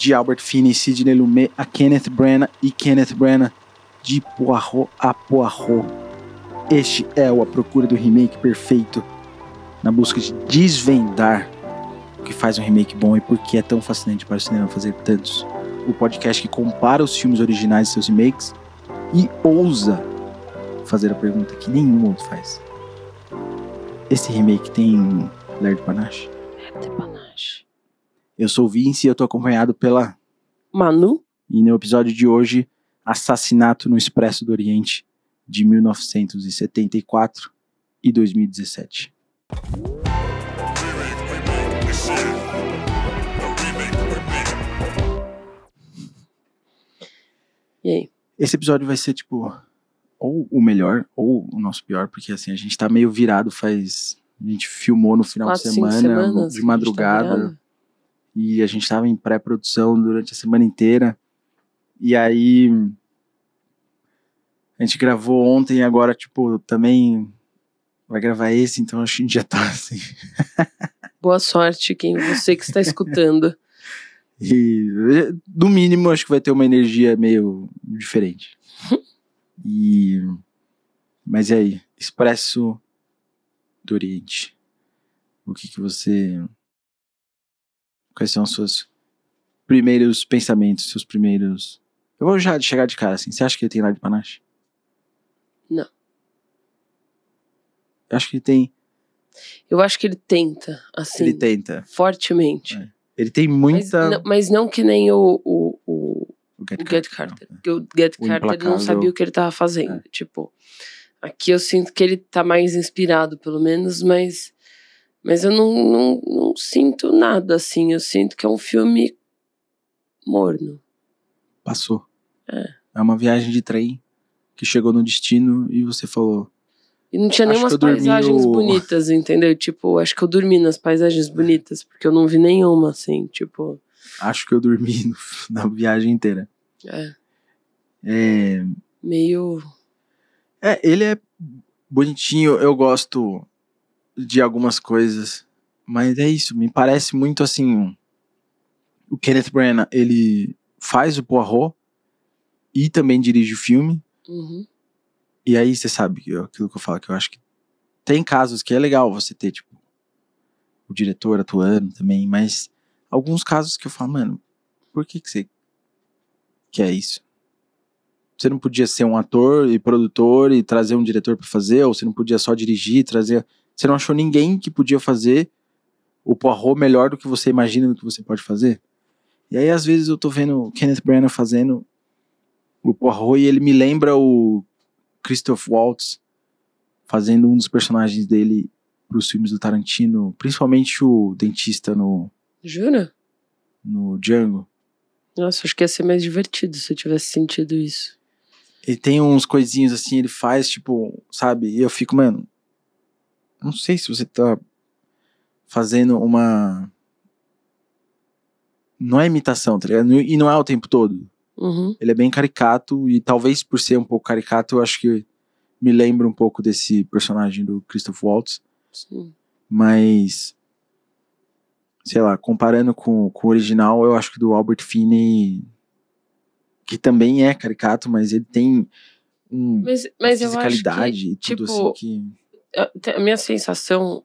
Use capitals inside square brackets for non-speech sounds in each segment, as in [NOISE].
de Albert Finney, Sidney Lumet a Kenneth Branagh e Kenneth Branagh de Poirot a Poirot. Este é o A Procura do Remake Perfeito, na busca de desvendar o que faz um remake bom e por que é tão fascinante para o cinema fazer tantos. O podcast que compara os filmes originais e seus remakes e ousa fazer a pergunta que nenhum outro faz. Esse remake tem Ler Panache? Ler Panache. Eu sou o Vince e eu tô acompanhado pela Manu. E no episódio de hoje, Assassinato no Expresso do Oriente, de 1974 e 2017. E aí? Esse episódio vai ser tipo ou o melhor ou o nosso pior, porque assim a gente tá meio virado faz a gente filmou no final Quatro, de semana, semanas de tá madrugada, virado. E a gente tava em pré-produção durante a semana inteira. E aí a gente gravou ontem e agora tipo também vai gravar esse, então acho que a gente já tá [LAUGHS] assim. Boa sorte, quem você que está escutando. [LAUGHS] E no mínimo acho que vai ter uma energia meio diferente. [LAUGHS] E mas e aí, Expresso do Oriente. O que que você Quais são os seus primeiros pensamentos, seus primeiros Eu vou já chegar de cara assim. Você acha que ele tem lá de panache? Não. Eu acho que ele tem, Eu acho que ele tenta, assim, ele tenta. fortemente. É. Ele tem Mas, muita não, mas não que nem o, o, o, o Get Get Carter. Porque o Get O Carter Implacável. não sabia o que ele tava fazendo. Tipo, aqui eu sinto que ele tá mais inspirado, pelo menos, mas, mas eu não, não, não sinto nada assim. Eu sinto que é um filme morno. Passou. É. É uma viagem de trem que chegou no destino e você falou. E não tinha nenhumas paisagens bonitas, entendeu? Tipo, acho que eu dormi nas paisagens bonitas, porque eu não vi nenhuma, assim, tipo. Acho que eu dormi [LAUGHS] no- na viagem inteira. É, É, meio. é, ele é bonitinho, eu gosto de algumas coisas, mas é isso, me parece muito assim. O Kenneth Branagh, ele faz o Poirot e também dirige o filme. Uhum. E aí você sabe eu- aquilo que eu falo, que eu acho que tem casos que é legal você ter, tipo, o diretor atuando também, mas alguns casos que eu falo, mano, por que, que você quer isso? Você não podia ser um ator e produtor e trazer um diretor pra fazer, ou você não podia só dirigir e trazer. Você não achou ninguém que podia fazer o Poirot melhor do que você imagina do que você pode fazer? E aí, às vezes, eu tô vendo o Kenneth Branagh fazendo o Poirot e ele me lembra o Christoph Waltz fazendo um dos personagens dele pros filmes do Tarantino, principalmente o dentista no, Jura? no Django. Nossa, acho que ia ser mais divertido se eu tivesse sentido isso. Ele tem uns coisinhos assim, ele faz, tipo, sabe? E eu fico, mano. Não sei se você tá fazendo uma. Não é imitação, tá ligado? E não é o tempo todo. Uhum. Ele é bem caricato e talvez por ser um pouco caricato, eu acho que me lembra um pouco desse personagem do Christoph Waltz. Sim. Mas. Sei lá, comparando com, com o original, eu acho que do Albert Finney. Que também é caricato, mas ele tem um, Mas, mas eu acho que, e tudo tipo, assim que. A, minha sensação,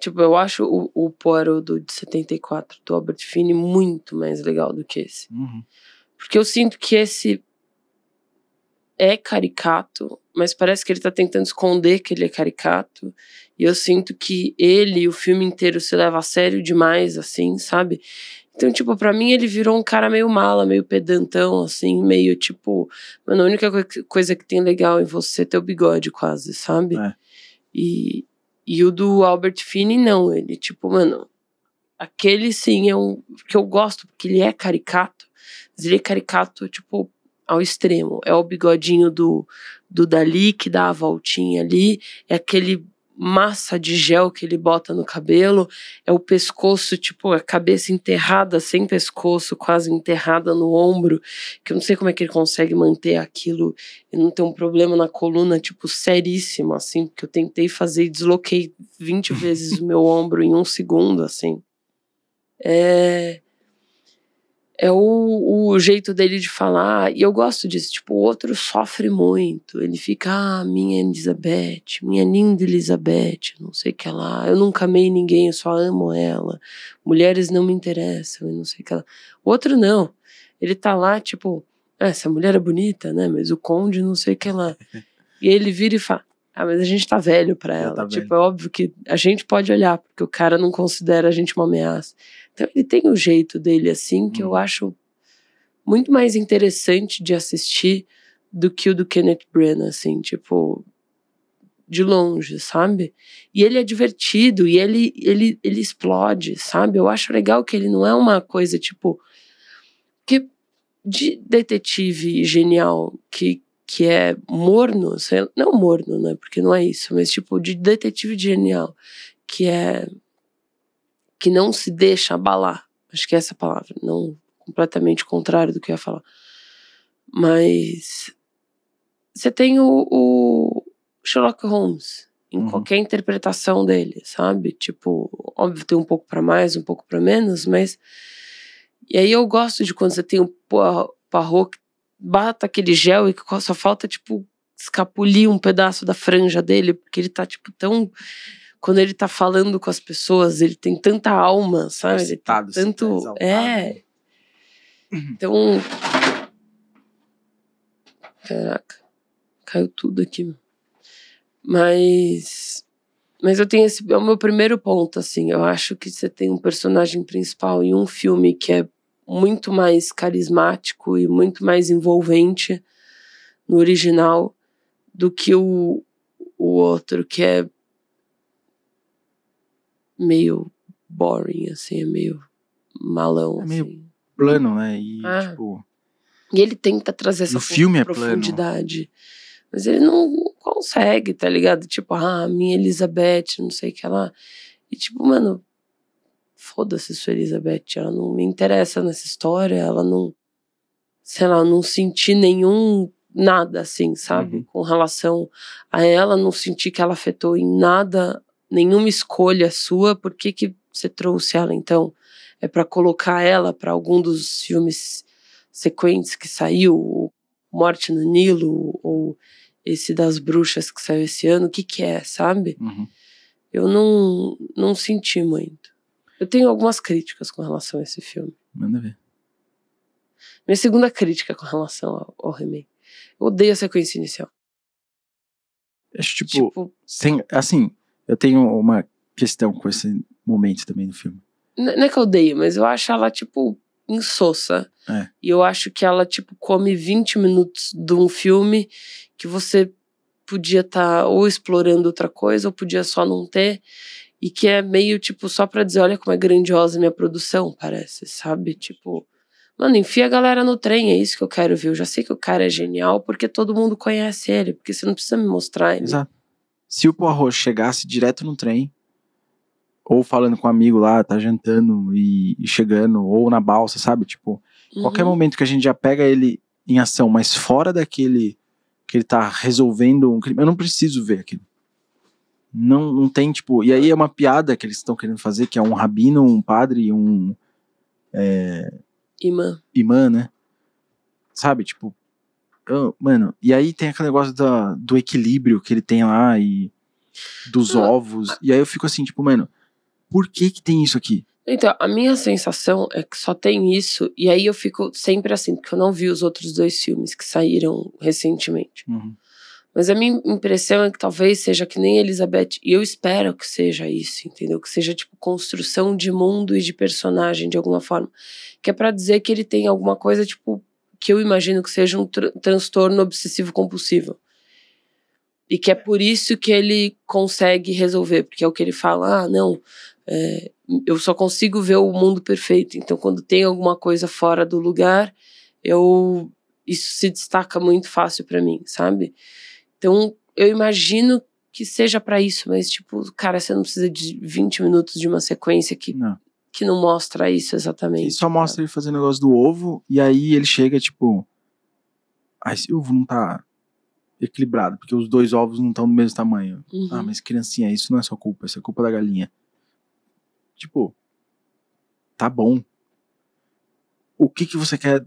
tipo, eu acho o, o Poirot do de 74 do Albert Finney muito mais legal do que esse. Uhum. Porque eu sinto que esse é caricato, mas parece que ele tá tentando esconder que ele é caricato. E eu sinto que ele o filme inteiro se leva a sério demais, assim, sabe? Então, tipo, pra mim ele virou um cara meio mala, meio pedantão, assim, meio tipo. Mano, a única coi- coisa que tem legal em você é teu bigode, quase, sabe? É. E, e o do Albert Finney, não. Ele, tipo, mano, aquele sim é um. que eu gosto, porque ele é caricato. Mas ele é caricato, tipo, ao extremo. É o bigodinho do, do Dali que dá a voltinha ali. É aquele massa de gel que ele bota no cabelo. É o pescoço, tipo, a cabeça enterrada, sem pescoço, quase enterrada no ombro. Que eu não sei como é que ele consegue manter aquilo e não ter um problema na coluna, tipo, seríssimo, assim. Porque eu tentei fazer e desloquei 20 [LAUGHS] vezes o meu ombro em um segundo, assim. É é o, o jeito dele de falar. E eu gosto disso. Tipo, o outro sofre muito. Ele fica, ah, minha Elizabeth, minha linda Elizabeth, não sei o que lá. Eu nunca amei ninguém, eu só amo ela. Mulheres não me interessam, eu não sei o que lá. O outro não. Ele tá lá, tipo, ah, essa mulher é bonita, né? Mas o conde não sei o que lá. e ele vira e fala, ah, mas a gente tá velho pra ela. Tá tipo, velho. é óbvio que a gente pode olhar, porque o cara não considera a gente uma ameaça. Então ele tem o um jeito dele assim que hum. eu acho muito mais interessante de assistir do que o do Kenneth Branagh, assim, tipo, de longe, sabe? E ele é divertido e ele, ele, ele explode, sabe? Eu acho legal que ele não é uma coisa tipo. que de detetive genial que, que é morno, sei, não morno, né? Porque não é isso, mas tipo de detetive genial que é que não se deixa abalar. Acho que é essa palavra, não completamente contrário do que eu ia falar. Mas você tem o, o Sherlock Holmes em uhum. qualquer interpretação dele, sabe? Tipo, óbvio tem um pouco para mais, um pouco para menos, mas e aí eu gosto de quando você tem o Poirot que bata aquele gel e que só falta tipo escapulir um pedaço da franja dele, porque ele tá tipo tão quando ele tá falando com as pessoas, ele tem tanta alma, sabe? Excitado, tanto. É. Então. Caraca. Caiu tudo aqui. Mas. Mas eu tenho esse. É o meu primeiro ponto, assim. Eu acho que você tem um personagem principal em um filme que é muito mais carismático e muito mais envolvente no original do que o, o outro, que é meio boring, assim, é meio malão. É meio assim. plano, né? E, ah. tipo... e ele tenta trazer essa filme profundidade. É mas ele não consegue, tá ligado? Tipo, ah, minha Elizabeth, não sei o que lá. E tipo, mano, foda-se sua Elizabeth, ela não me interessa nessa história, ela não, sei lá, não senti nenhum nada assim, sabe? Uhum. Com relação a ela, não senti que ela afetou em nada nenhuma escolha sua, por que, que você trouxe ela então? É para colocar ela para algum dos filmes sequentes que saiu, Morte no Nilo, ou esse das bruxas que saiu esse ano, o que que é, sabe? Uhum. Eu não, não senti muito. Eu tenho algumas críticas com relação a esse filme. Manda ver. Minha segunda crítica com relação ao, ao remake. Eu odeio a sequência inicial. Acho, tipo, tipo sem, assim, eu tenho uma questão com esse momento também no filme. Não é que eu odeio, mas eu acho ela, tipo, insossa. É. E eu acho que ela, tipo, come 20 minutos de um filme que você podia estar tá ou explorando outra coisa, ou podia só não ter. E que é meio, tipo, só pra dizer, olha como é grandiosa minha produção, parece, sabe? Tipo, mano, enfia a galera no trem, é isso que eu quero ver. Eu já sei que o cara é genial porque todo mundo conhece ele, porque você não precisa me mostrar ele. Exato se o Poirot chegasse direto no trem, ou falando com um amigo lá, tá jantando e, e chegando, ou na balsa, sabe? Tipo, uhum. qualquer momento que a gente já pega ele em ação, mas fora daquele que ele tá resolvendo um crime, eu não preciso ver aquilo. Não, não tem, tipo. E aí é uma piada que eles estão querendo fazer, que é um rabino, um padre e um. É, imã. Imã, né? Sabe? Tipo, eu, mano, e aí tem aquele negócio da, do equilíbrio que ele tem lá e dos ah, ovos. E aí eu fico assim, tipo, mano, por que que tem isso aqui? Então, a minha sensação é que só tem isso, e aí eu fico sempre assim, porque eu não vi os outros dois filmes que saíram recentemente. Uhum. Mas a minha impressão é que talvez seja que nem Elizabeth, e eu espero que seja isso, entendeu? Que seja tipo construção de mundo e de personagem de alguma forma. Que é para dizer que ele tem alguma coisa tipo que eu imagino que seja um tr transtorno obsessivo compulsivo. E que é por isso que ele consegue resolver, porque é o que ele fala: ah, não, é, eu só consigo ver o mundo perfeito. Então, quando tem alguma coisa fora do lugar, eu isso se destaca muito fácil para mim, sabe? Então, eu imagino que seja para isso, mas tipo, cara, você não precisa de 20 minutos de uma sequência que não que não mostra isso exatamente. E só mostra ele fazendo o negócio do ovo, e aí ele chega, tipo. Ah, esse ovo não tá equilibrado, porque os dois ovos não estão do mesmo tamanho. Uhum. Ah, mas criancinha, isso não é sua culpa, isso é culpa da galinha. Tipo, tá bom. o que que você quer,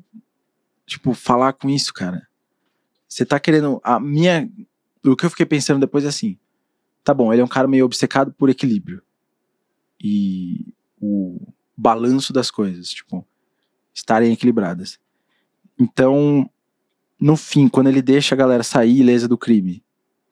tipo, falar com isso, cara? Você tá querendo. A minha. O que eu fiquei pensando depois é assim. Tá bom, ele é um cara meio obcecado por equilíbrio. E o balanço das coisas, tipo, estarem equilibradas. Então, no fim, quando ele deixa a galera sair ilesa do crime,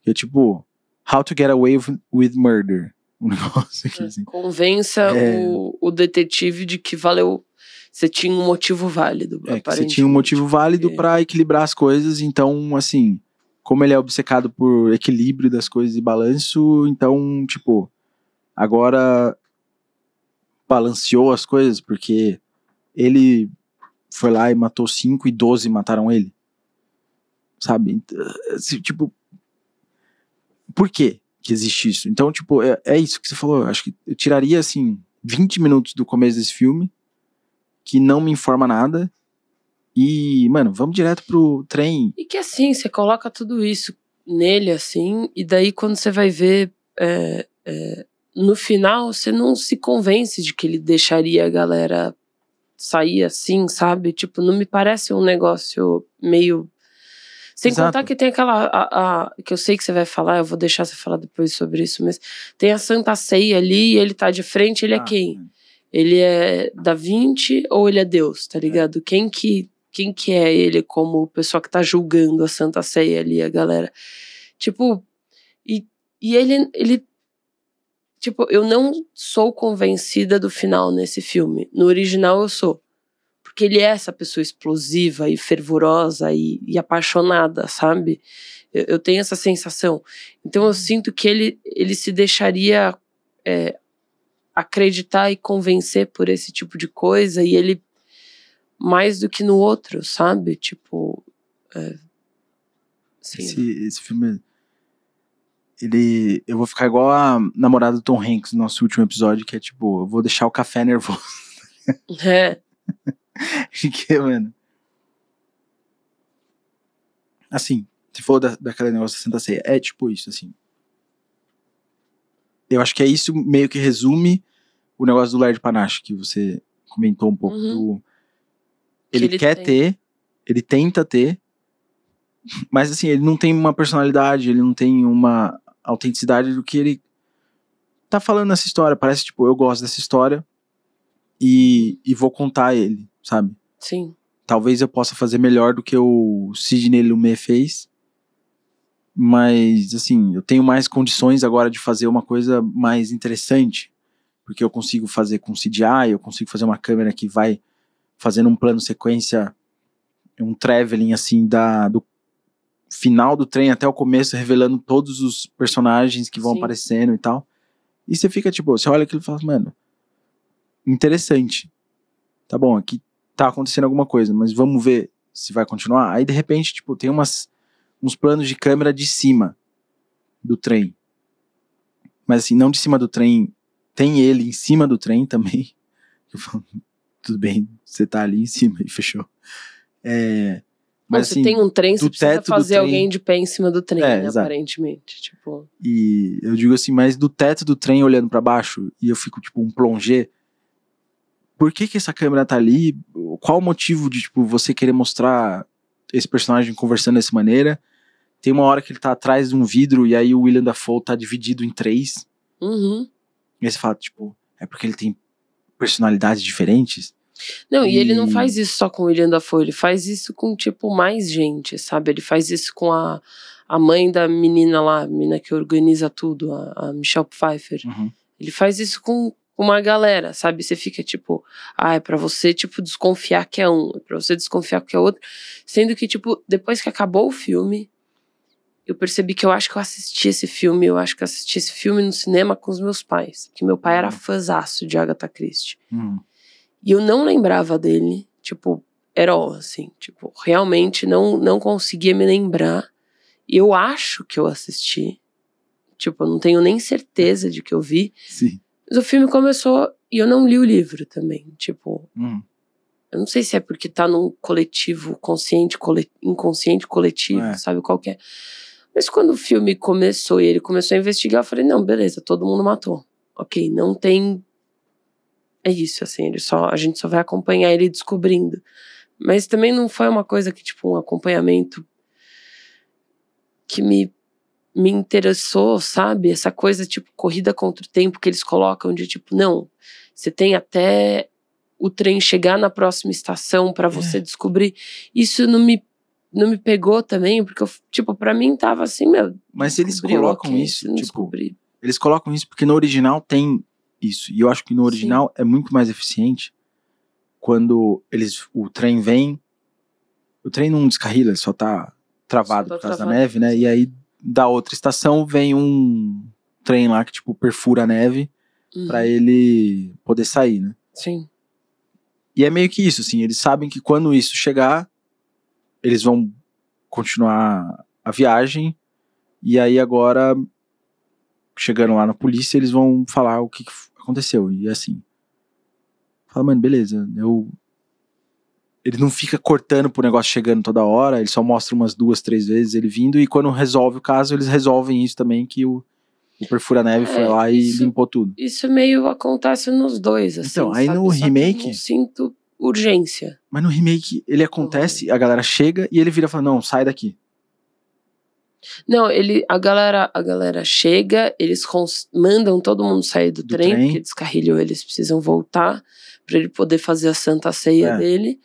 que é tipo, How to Get Away with Murder. Um [LAUGHS] negócio aqui, assim. Convença É. o, o detetive de que valeu. Você tinha um motivo válido. É, você tinha um motivo válido porque- pra equilibrar as coisas, então, assim, como ele é obcecado por equilíbrio das coisas e balanço, então, tipo, agora balanceou as coisas, porque ele foi lá e matou cinco e 12 mataram ele. Sabe? Tipo, por que que existe isso? Então, tipo, é, é isso que você falou. Eu acho que eu tiraria, assim, 20 minutos do começo desse filme, que não me informa nada, e, mano, vamos direto pro trem. E que assim, você coloca tudo isso nele, assim, e daí quando você vai ver é, é, no final, você não se convence de que ele deixaria a galera sair assim, sabe? Tipo, não me parece um negócio meio. Sem Exato. contar que tem aquela. A, a- que eu sei que você vai falar, eu vou deixar você falar depois sobre isso, mas tem a Santa Ceia ali, e ele tá de frente, ele é Ah, quem? Ele é da Vinci ou ele é Deus, tá ligado? Quem que quem que é ele como pessoa que tá julgando a Santa Ceia ali, a galera? Tipo, e, e ele ele tipo, eu não sou convencida do final nesse filme. No original eu sou. Porque ele é essa pessoa explosiva e fervorosa e, e apaixonada, sabe? Eu, eu tenho essa sensação. Então eu sinto que ele, ele se deixaria é, acreditar e convencer por esse tipo de coisa e ele mais do que no outro, sabe? Tipo, é. Esse, esse filme. Ele. Eu vou ficar igual a namorada do Tom Hanks no nosso último episódio, que é tipo, eu vou deixar o café nervoso. É, [LAUGHS] Porque, mano. Assim, se for da, daquele negócio da Santa Ceia, é tipo isso, assim. Eu acho que é isso meio que resume o negócio do Laird Panache, que você comentou um pouco Uhum. do. Ele, ele quer tem. ter, ele tenta ter, mas assim, ele não tem uma personalidade, ele não tem uma autenticidade do que ele tá falando nessa história. Parece, tipo, eu gosto dessa história e, e vou contar ele, sabe? sim. Talvez eu possa fazer melhor do que o Sidney Lumet fez. Mas, assim, eu tenho mais condições agora de fazer uma coisa mais interessante. Porque eu consigo fazer com CGI, eu consigo fazer uma câmera que vai fazendo um plano sequência, um traveling, assim, da, do final do trem até o começo, revelando todos os personagens que vão Sim. aparecendo e tal. E você fica, tipo, você olha aquilo e fala, mano, interessante. Tá bom, aqui tá acontecendo alguma coisa, mas vamos ver se vai continuar. Aí de repente, tipo, tem umas, uns planos de câmera de cima do trem. Mas assim, não de cima do trem, tem ele em cima do trem também. [LAUGHS] Eu falo, tudo bem, você tá ali em cima e fechou. É, mas Bom, assim, você tem um trem, você precisa fazer trem- alguém de pé em cima do trem, É, né, aparentemente. Tipo, E eu digo assim, mas do teto do trem olhando pra baixo e eu fico tipo um plongé. Por que que essa câmera tá ali? Qual o motivo de tipo você querer mostrar esse personagem conversando dessa maneira? Tem uma hora que ele tá atrás de um vidro e aí o William Dafoe tá dividido em três. uhum. E aí você fala, tipo, é porque ele tem personalidades diferentes? Não, e... ele não E- faz isso só com o William Dafoe, ele faz isso com, tipo, mais gente, sabe? Ele faz isso com a, a mãe da menina lá, a menina que organiza tudo, a, a Michelle Pfeiffer. Uhum. Ele faz isso com uma galera, sabe? Você fica tipo, ah, é pra você, tipo, desconfiar que é um, é pra você desconfiar que é outro. Sendo que, tipo, depois que acabou o filme, eu percebi que eu acho que eu assisti esse filme, eu acho que eu assisti esse filme no cinema com os meus pais. Que meu pai era Uhum. fãzaço de Agatha Christie. Uhum. E eu não lembrava dele, tipo, era assim, tipo, realmente não, não conseguia me lembrar. E eu acho que eu assisti. Tipo, eu não tenho nem certeza de que eu vi. Sim. Mas o filme começou e eu não li o livro também. Tipo, Uhum. eu não sei se é porque tá num coletivo consciente, cole- inconsciente coletivo, É. sabe qual que é. Mas quando o filme começou e ele começou a investigar, eu falei, não, beleza, todo mundo matou. Ok, não tem é isso, assim, ele só, a gente só vai acompanhar ele descobrindo. Mas também não foi uma coisa que, tipo, um acompanhamento que me, me interessou, sabe? Essa coisa, tipo, corrida contra o tempo que eles colocam de, tipo, não, você tem até o trem chegar na próxima estação para você é. descobrir. Isso não me não me pegou também, porque eu, tipo, para mim tava assim, meu. Mas eles colocam okay, isso, tipo, descobri. eles colocam isso porque no original tem isso. E eu acho que no original Sim. é muito mais eficiente quando eles o trem vem, o trem não descarrila, ele só tá travado só tá por causa travado. da neve, né? E aí da outra estação vem um trem lá que tipo perfura a neve uhum. para ele poder sair, né? Sim. E é meio que isso, assim, eles sabem que quando isso chegar, eles vão continuar a viagem e aí agora chegando lá na polícia, eles vão falar o que, que aconteceu. E assim, fala, mano, beleza, eu ele não fica cortando pro negócio chegando toda hora, ele só mostra umas duas, três vezes ele vindo, e quando resolve o caso, eles resolvem isso também, que o, o Perfura-Neve é, foi lá e limpou tudo. Isso meio acontece nos dois, assim, Então, aí sabe? no só remake... eu sinto urgência. Mas no remake, ele acontece, uhum. a galera chega e ele vira e fala, não, sai daqui. Não, ele, a galera, a galera chega, eles mandam todo mundo sair do, do trem, trem, porque descarrilhou, eles precisam voltar para ele poder fazer a santa ceia é. dele.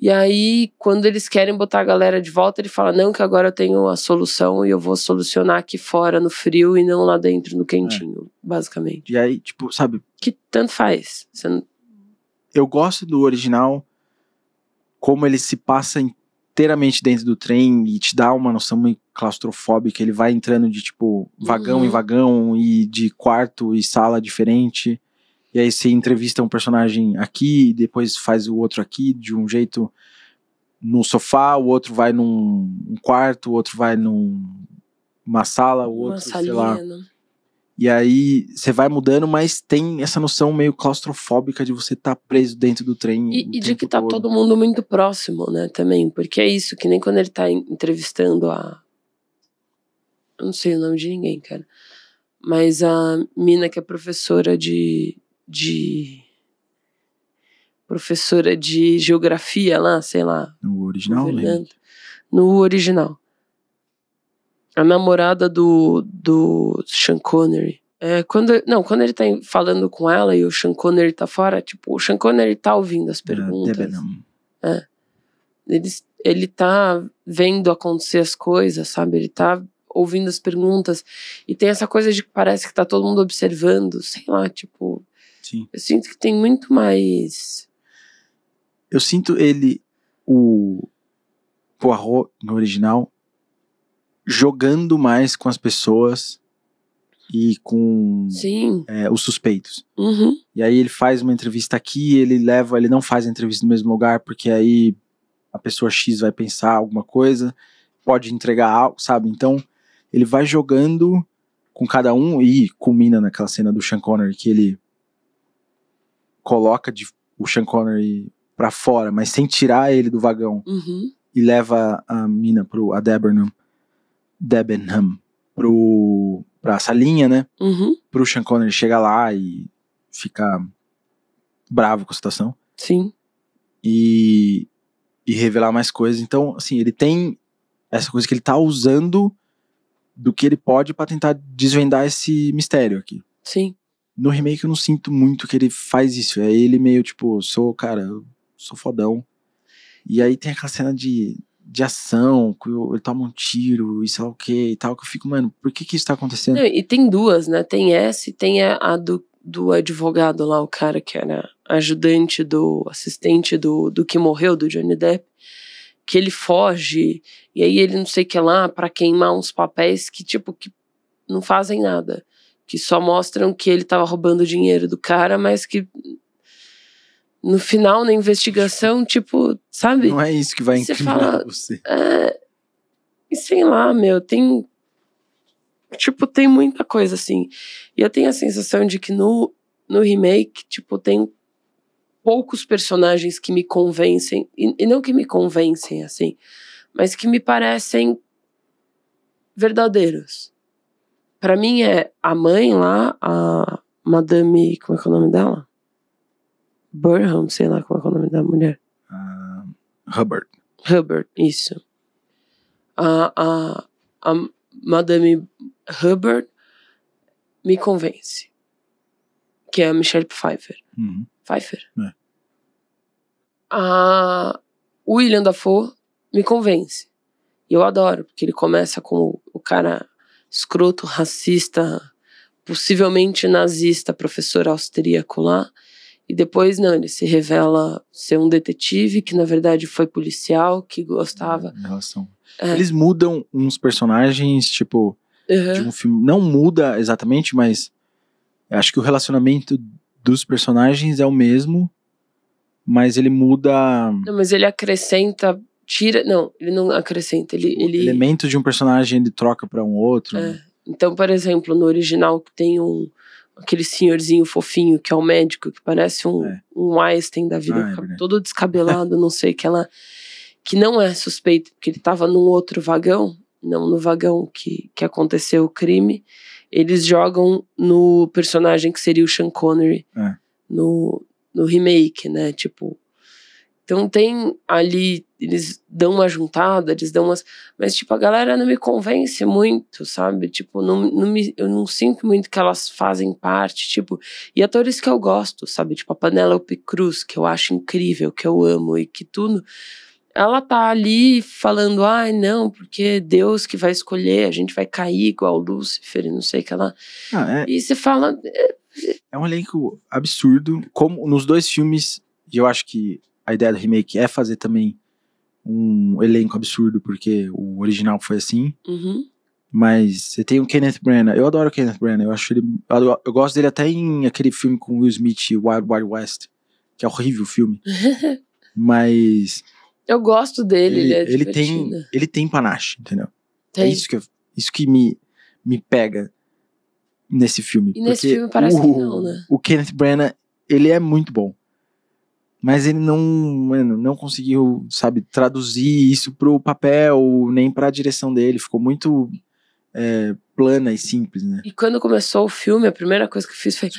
E aí, quando eles querem botar a galera de volta, ele fala: Não, que agora eu tenho a solução e eu vou solucionar aqui fora no frio e não lá dentro no quentinho, é. basicamente. E aí, tipo, sabe? Que tanto faz. Não... Eu gosto do original, como ele se passa inteiramente dentro do trem e te dá uma noção meio claustrofóbica. Ele vai entrando de, tipo, vagão uhum. em vagão e de quarto e sala diferente e aí você entrevista um personagem aqui, depois faz o outro aqui, de um jeito no sofá, o outro vai num um quarto, o outro vai numa sala, o outro, sei lá. Né? E aí você vai mudando, mas tem essa noção meio claustrofóbica de você estar tá preso dentro do trem. E, e de que tá todo. todo mundo muito próximo, né, também. Porque é isso, que nem quando ele tá entrevistando a. Eu não sei o nome de ninguém, cara. Mas a mina que é professora de, de professora de geografia lá, sei lá. No original? No original. A namorada do, do Sean Connery. É, quando, não, quando ele tá falando com ela e o Sean Connery tá fora, tipo, o Sean Connery tá ouvindo as perguntas. É. Ele, ele tá vendo acontecer as coisas, sabe? Ele tá ouvindo as perguntas. E tem essa coisa de que parece que tá todo mundo observando, sei lá, tipo. Sim. Eu sinto que tem muito mais. Eu sinto ele, o Poirot no original, jogando mais com as pessoas e com é, os suspeitos. Uhum. E aí ele faz uma entrevista aqui, ele leva, ele não faz a entrevista no mesmo lugar, porque aí a pessoa X vai pensar alguma coisa, pode entregar algo, sabe? Então ele vai jogando com cada um e culmina naquela cena do Sean Connery que ele coloca de, o Sean Connery pra fora, mas sem tirar ele do vagão. Uhum. E leva a mina pro. a Debenham. Debenham. Pro. pra salinha, né? Uhum. Pro Sean Connery chegar lá e ficar bravo com a situação. Sim. E. e revelar mais coisas. Então, assim, ele tem essa coisa que ele tá usando do que ele pode para tentar desvendar esse mistério aqui. Sim. No remake eu não sinto muito que ele faz isso. É ele meio tipo, sou, cara, eu sou fodão. E aí tem aquela cena de, de ação, que ele toma um tiro e sei lá o que e tal, que eu fico, mano, por que que isso tá acontecendo? E tem duas, né? Tem essa e tem a, a do, do advogado lá, o cara que era ajudante do, assistente do, do que morreu, do Johnny Depp, que ele foge, e aí ele não sei o que lá, para queimar uns papéis que, tipo, que não fazem nada que só mostram que ele estava roubando dinheiro do cara, mas que no final, na investigação, tipo, sabe? Não é isso que vai incriminar fala, você. É, e sei lá, meu, tem. Tipo, tem muita coisa assim. E eu tenho a sensação de que no, no remake, tipo, tem poucos personagens que me convencem. E, e não que me convencem, assim, mas que me parecem verdadeiros para mim é a mãe lá, a Madame. Como é que é o nome dela? Burham, sei lá como é, que é o nome da mulher. Ah, Hubbard. Hubbard, isso. A, a, a Madame Hubbard me convence. Que é a Michelle Pfeiffer. Uhum. Pfeiffer? É. A William Dafoe me convence. E eu adoro, porque ele começa com o cara escroto, racista, possivelmente nazista, professor austríaco lá. E depois, não, ele se revela ser um detetive que, na verdade, foi policial, que gostava. Relação. É. Eles mudam uns personagens, tipo, Uhum. de um filme. Não muda exatamente, mas acho que o relacionamento dos personagens é o mesmo, mas ele muda Não, mas ele acrescenta, tira. Não, ele não acrescenta. Ele, ele, elemento de um personagem, ele troca pra um outro. É. Então, por exemplo, no original que tem um aquele senhorzinho fofinho que é o médico que parece um, É. um Einstein da vida, Ah, é verdade. todo descabelado, não sei que ela que não é suspeito porque ele tava num outro vagão, não no vagão que que aconteceu o crime. Eles jogam no personagem que seria o Sean Connery É. no, no remake, né? Tipo, então tem ali, eles dão uma juntada, eles dão umas. Mas, tipo, a galera não me convence muito, sabe? Tipo, não, não me, eu não sinto muito que elas fazem parte, tipo. E atores que eu gosto, sabe? Tipo, a Penélope Cruz, que eu acho incrível, que eu amo e que tudo. Ela tá ali falando, ai, não, porque Deus que vai escolher, a gente vai cair igual Lúcifer e não sei o que lá. Ah, é, E você fala, é um elenco absurdo. Como nos dois filmes, e eu acho que a ideia do remake é fazer também um elenco absurdo, porque o original foi assim. uhum, Mas você tem o Kenneth Branagh. Eu adoro o Kenneth Branagh. Eu acho ele. Eu, eu gosto dele até em aquele filme com Will Smith, Wild Wild West, que é horrível o filme. [LAUGHS] Mas eu gosto dele, ele, ele, é ele tem ele tem panache, entendeu? É Tem. isso que eu- isso que me me pega nesse filme. E nesse filme parece o, que não, né? O Kenneth Branagh, ele é muito bom. Mas ele não, mano, não conseguiu, sabe, traduzir isso pro papel, nem pra direção dele. Ficou muito é, plana e simples, né? E quando começou o filme, a primeira coisa que eu fiz foi.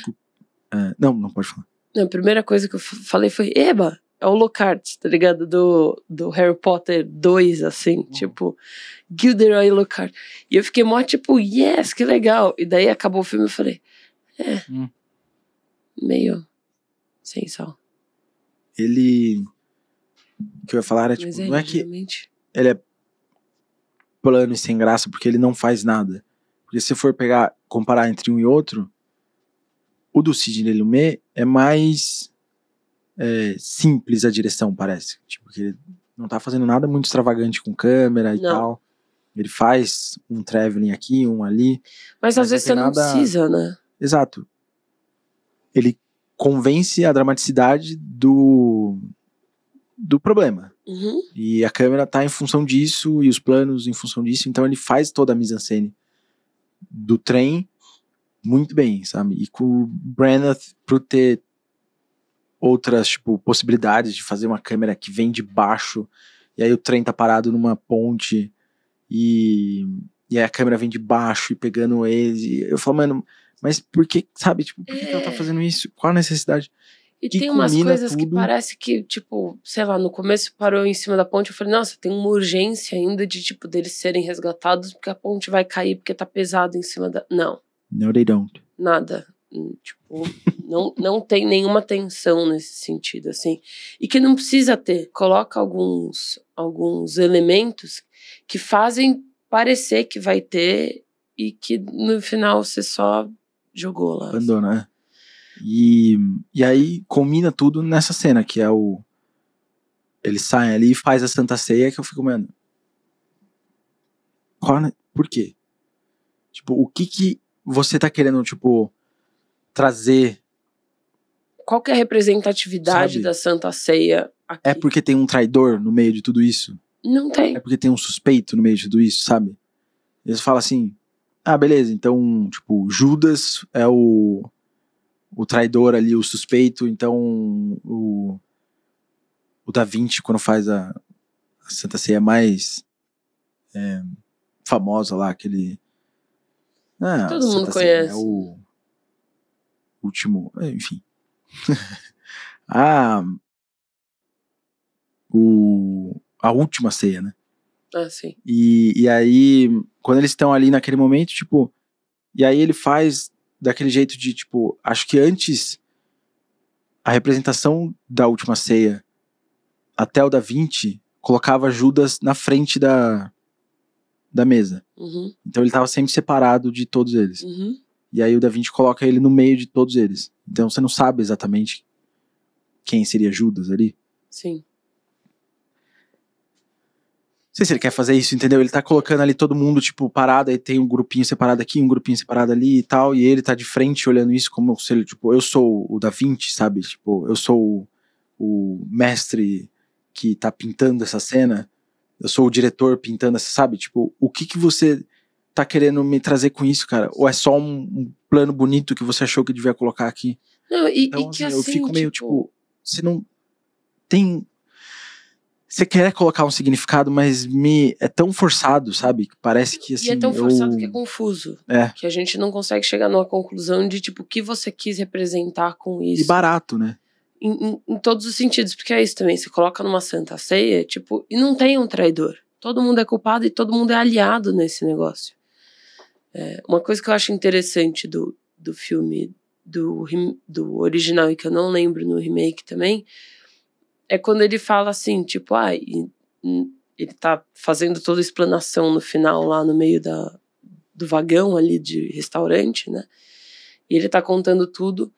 É, não, não pode falar. Não, a primeira coisa que eu falei foi: Eba, é o Lockhart, tá ligado? Do, do Harry Potter 2, assim, tipo, Gilderoy Lockhart. E eu fiquei mó tipo, yes, que legal. E daí acabou o filme e eu falei: É, Hum. meio sem sal. Ele. O que eu ia falar era, tipo, é, não é que realmente. ele é plano e sem graça porque ele não faz nada. Porque se for pegar, comparar entre um e outro, o do Sidney Lumet é mais é, simples a direção, parece. Tipo, que ele não tá fazendo nada muito extravagante com câmera e Não. tal. Ele faz um traveling aqui, um ali. Mas, Mas às não vezes você não nada- precisa, né? Exato. Ele convence a dramaticidade do, do problema. Uhum. E a câmera tá em função disso e os planos em função disso, então ele faz toda a mise-en-scène do trem muito bem, sabe? E com o Branagh por ter outras, tipo, possibilidades de fazer uma câmera que vem de baixo e aí o trem tá parado numa ponte e, e aí a câmera vem de baixo e pegando eles. E eu falo, mano, mas por que, sabe? Tipo, por que, que ela tá É. fazendo isso? Qual a necessidade? E que tem umas coisas que tudo. parece que, tipo, sei lá, no começo parou em cima da ponte. Eu falei, nossa, tem uma urgência ainda de, tipo, deles serem resgatados porque a ponte vai cair porque tá pesado em cima da. Não, No, they don't. nada. Tipo, não, não tem nenhuma tensão nesse sentido, assim. E que não precisa ter. Coloca alguns, alguns elementos que fazem parecer que vai ter e que no final você só jogou lá. abandona, né? E, e aí combina tudo nessa cena, que é o. Ele sai ali e faz a Santa Ceia, que eu fico, mano. Qual, ne- por quê? Tipo, o que que você tá querendo, tipo, trazer? Qual que é a representatividade Sabe? da Santa Ceia aqui? É porque tem um traidor no meio de tudo isso? Não tem. É porque tem um suspeito no meio de tudo isso, sabe? Eles falam assim: ah, beleza, então, tipo, Judas é o, o traidor ali, o suspeito, então o, o Da Vinci, quando faz a, a Santa Ceia mais é, famosa lá, aquele. Ah, Todo mundo Santa Ceia conhece. É o último. é, Enfim. [LAUGHS] a. O, a última ceia, né? Ah, sim. E, e aí, quando eles estão ali naquele momento, tipo. E aí ele faz daquele jeito de, tipo, acho que antes a representação da última ceia até o da Vinci colocava Judas na frente da, da mesa. Uhum, Então ele estava sempre separado de todos eles. uhum. E aí o Da Vinci coloca ele no meio de todos eles. Então você não sabe exatamente quem seria Judas ali. Sim. Não sei se ele quer fazer isso, entendeu? Ele tá colocando ali todo mundo, tipo, parado, aí tem um grupinho separado aqui, um grupinho separado ali e tal, e ele tá de frente olhando isso como se ele, tipo, eu sou o Da Vinci, sabe? Tipo, eu sou o, o mestre que tá pintando essa cena, eu sou o diretor pintando essa, sabe? Tipo, o que que você tá querendo me trazer com isso, cara? Ou é só um, um plano bonito que você achou que devia colocar aqui? Não, e, Então, e assim, assim, eu fico meio, tipo, você não tem. Você quer colocar um significado, mas me é tão forçado, sabe? Que Parece que assim. e é tão forçado eu... que é confuso. É. Que a gente não consegue chegar numa conclusão de, tipo, o que você quis representar com E isso. barato, né? Em, em- em todos os sentidos, porque é isso também. Você coloca numa santa ceia, tipo, e não tem um traidor. Todo mundo é culpado e todo mundo é aliado nesse negócio. É, uma coisa que eu acho interessante do, do filme do, do original e que eu não lembro no remake também é quando ele fala assim, tipo, ah, e- ele tá fazendo toda a explanação no final lá no meio da, do vagão ali de restaurante, né? E ele tá contando tudo.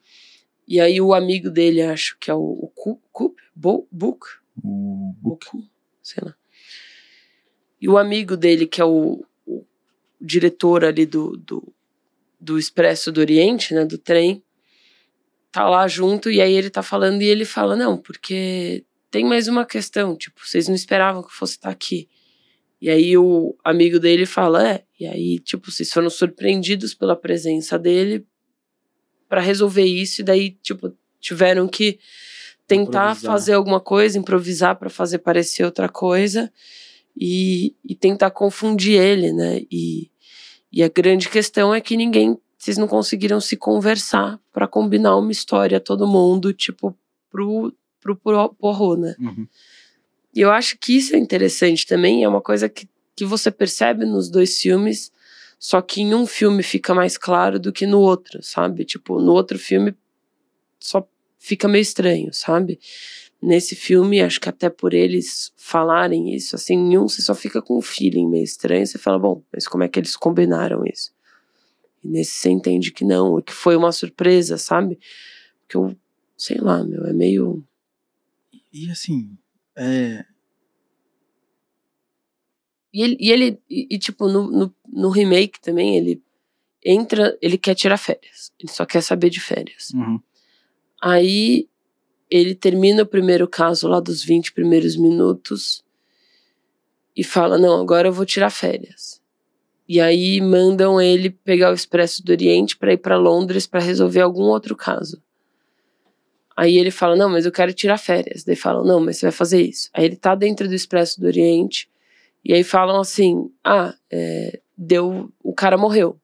E aí o amigo dele, acho que é o, o Cu- Coop, Bo, Book, O book. Sei lá. E o amigo dele, que é o diretor ali do, do, do Expresso do Oriente, né, do trem, tá lá junto e aí ele tá falando e ele fala, não, porque tem mais uma questão, tipo, vocês não esperavam que eu fosse estar aqui. E aí o amigo dele fala, é, e aí, tipo, vocês foram surpreendidos pela presença dele pra resolver isso e daí, tipo, tiveram que tentar Improvisar. fazer alguma coisa, improvisar pra fazer parecer outra coisa e, e tentar confundir ele, né? E, e a grande questão é que ninguém, vocês não conseguiram se conversar pra combinar uma história todo mundo, tipo, pro, pro, pro Poirot, né? Uhum. E eu acho que isso é interessante também, é uma coisa que, que você percebe nos dois filmes, só que em um filme fica mais claro do que no outro, sabe? Tipo, no outro filme só fica meio estranho, sabe? Nesse filme, acho que até por eles falarem isso, assim, em um você só fica com um feeling meio estranho, você fala, bom, mas como é que eles combinaram isso? E nesse você entende que não, que foi uma surpresa, sabe? Porque eu, sei lá, meu, é meio. E assim, é, E ele, e, ele, e, e, tipo, no, no, no remake também, ele entra, ele quer tirar férias. Ele só quer saber de férias. uhum. Aí ele termina o primeiro caso lá dos 20 primeiros minutos e fala: Não, agora eu vou tirar férias. E aí mandam ele pegar o Expresso do Oriente para ir para Londres para resolver algum outro caso. Aí ele fala: Não, mas eu quero tirar férias. Daí falam: Não, mas você vai fazer isso. Aí ele tá dentro do Expresso do Oriente e aí falam assim: Ah, é, deu, o cara morreu.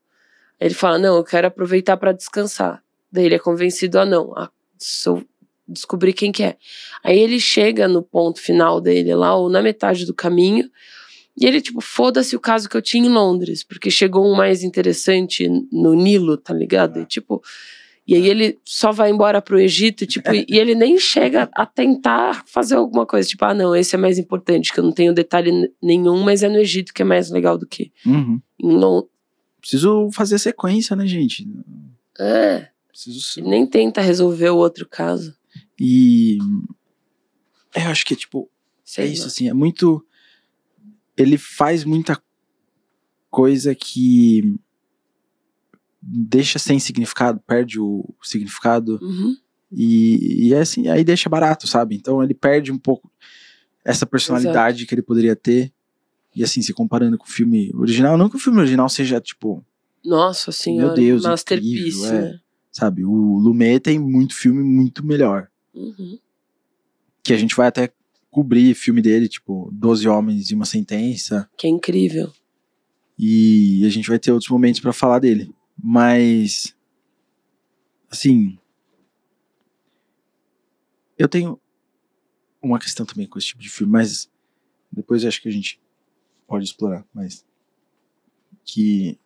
Aí ele fala: Não, eu quero aproveitar para descansar. Daí ele é convencido: Ah, não, ah, sou, descobrir quem que é. Aí ele chega no ponto final dele lá, ou na metade do caminho, e ele, tipo, foda-se o caso que eu tinha em Londres, porque chegou um mais interessante no Nilo, tá ligado? E tipo. E aí ele só vai embora pro Egito, tipo, e e ele nem chega a tentar fazer alguma coisa. Tipo, ah, não, esse é mais importante, que eu não tenho detalhe nenhum, mas é no Egito que é mais legal do que Uhum. em Londres. Preciso fazer sequência, né, gente? É, Preciso. nem tenta resolver o outro caso. E. é, Eu acho que, tipo, Sei é isso, assim, é muito. Ele faz muita coisa que deixa sem significado, perde o significado Uhum. e, e é assim, aí deixa barato, sabe? Então ele perde um pouco essa personalidade que ele poderia ter. E assim, se comparando com o filme original, não que o filme original seja, tipo, Nossa senhora, Deus, masterpiece, incrível, é. né? sabe, o Lumet tem muito filme muito melhor. Uhum. Que a gente vai até cobrir filme dele, tipo, Doze Homens e uma Sentença. Que é incrível. E a gente vai ter outros momentos pra falar dele. Mas. Assim. eu tenho uma questão também com esse tipo de filme, mas depois eu acho que a gente pode explorar mais. Que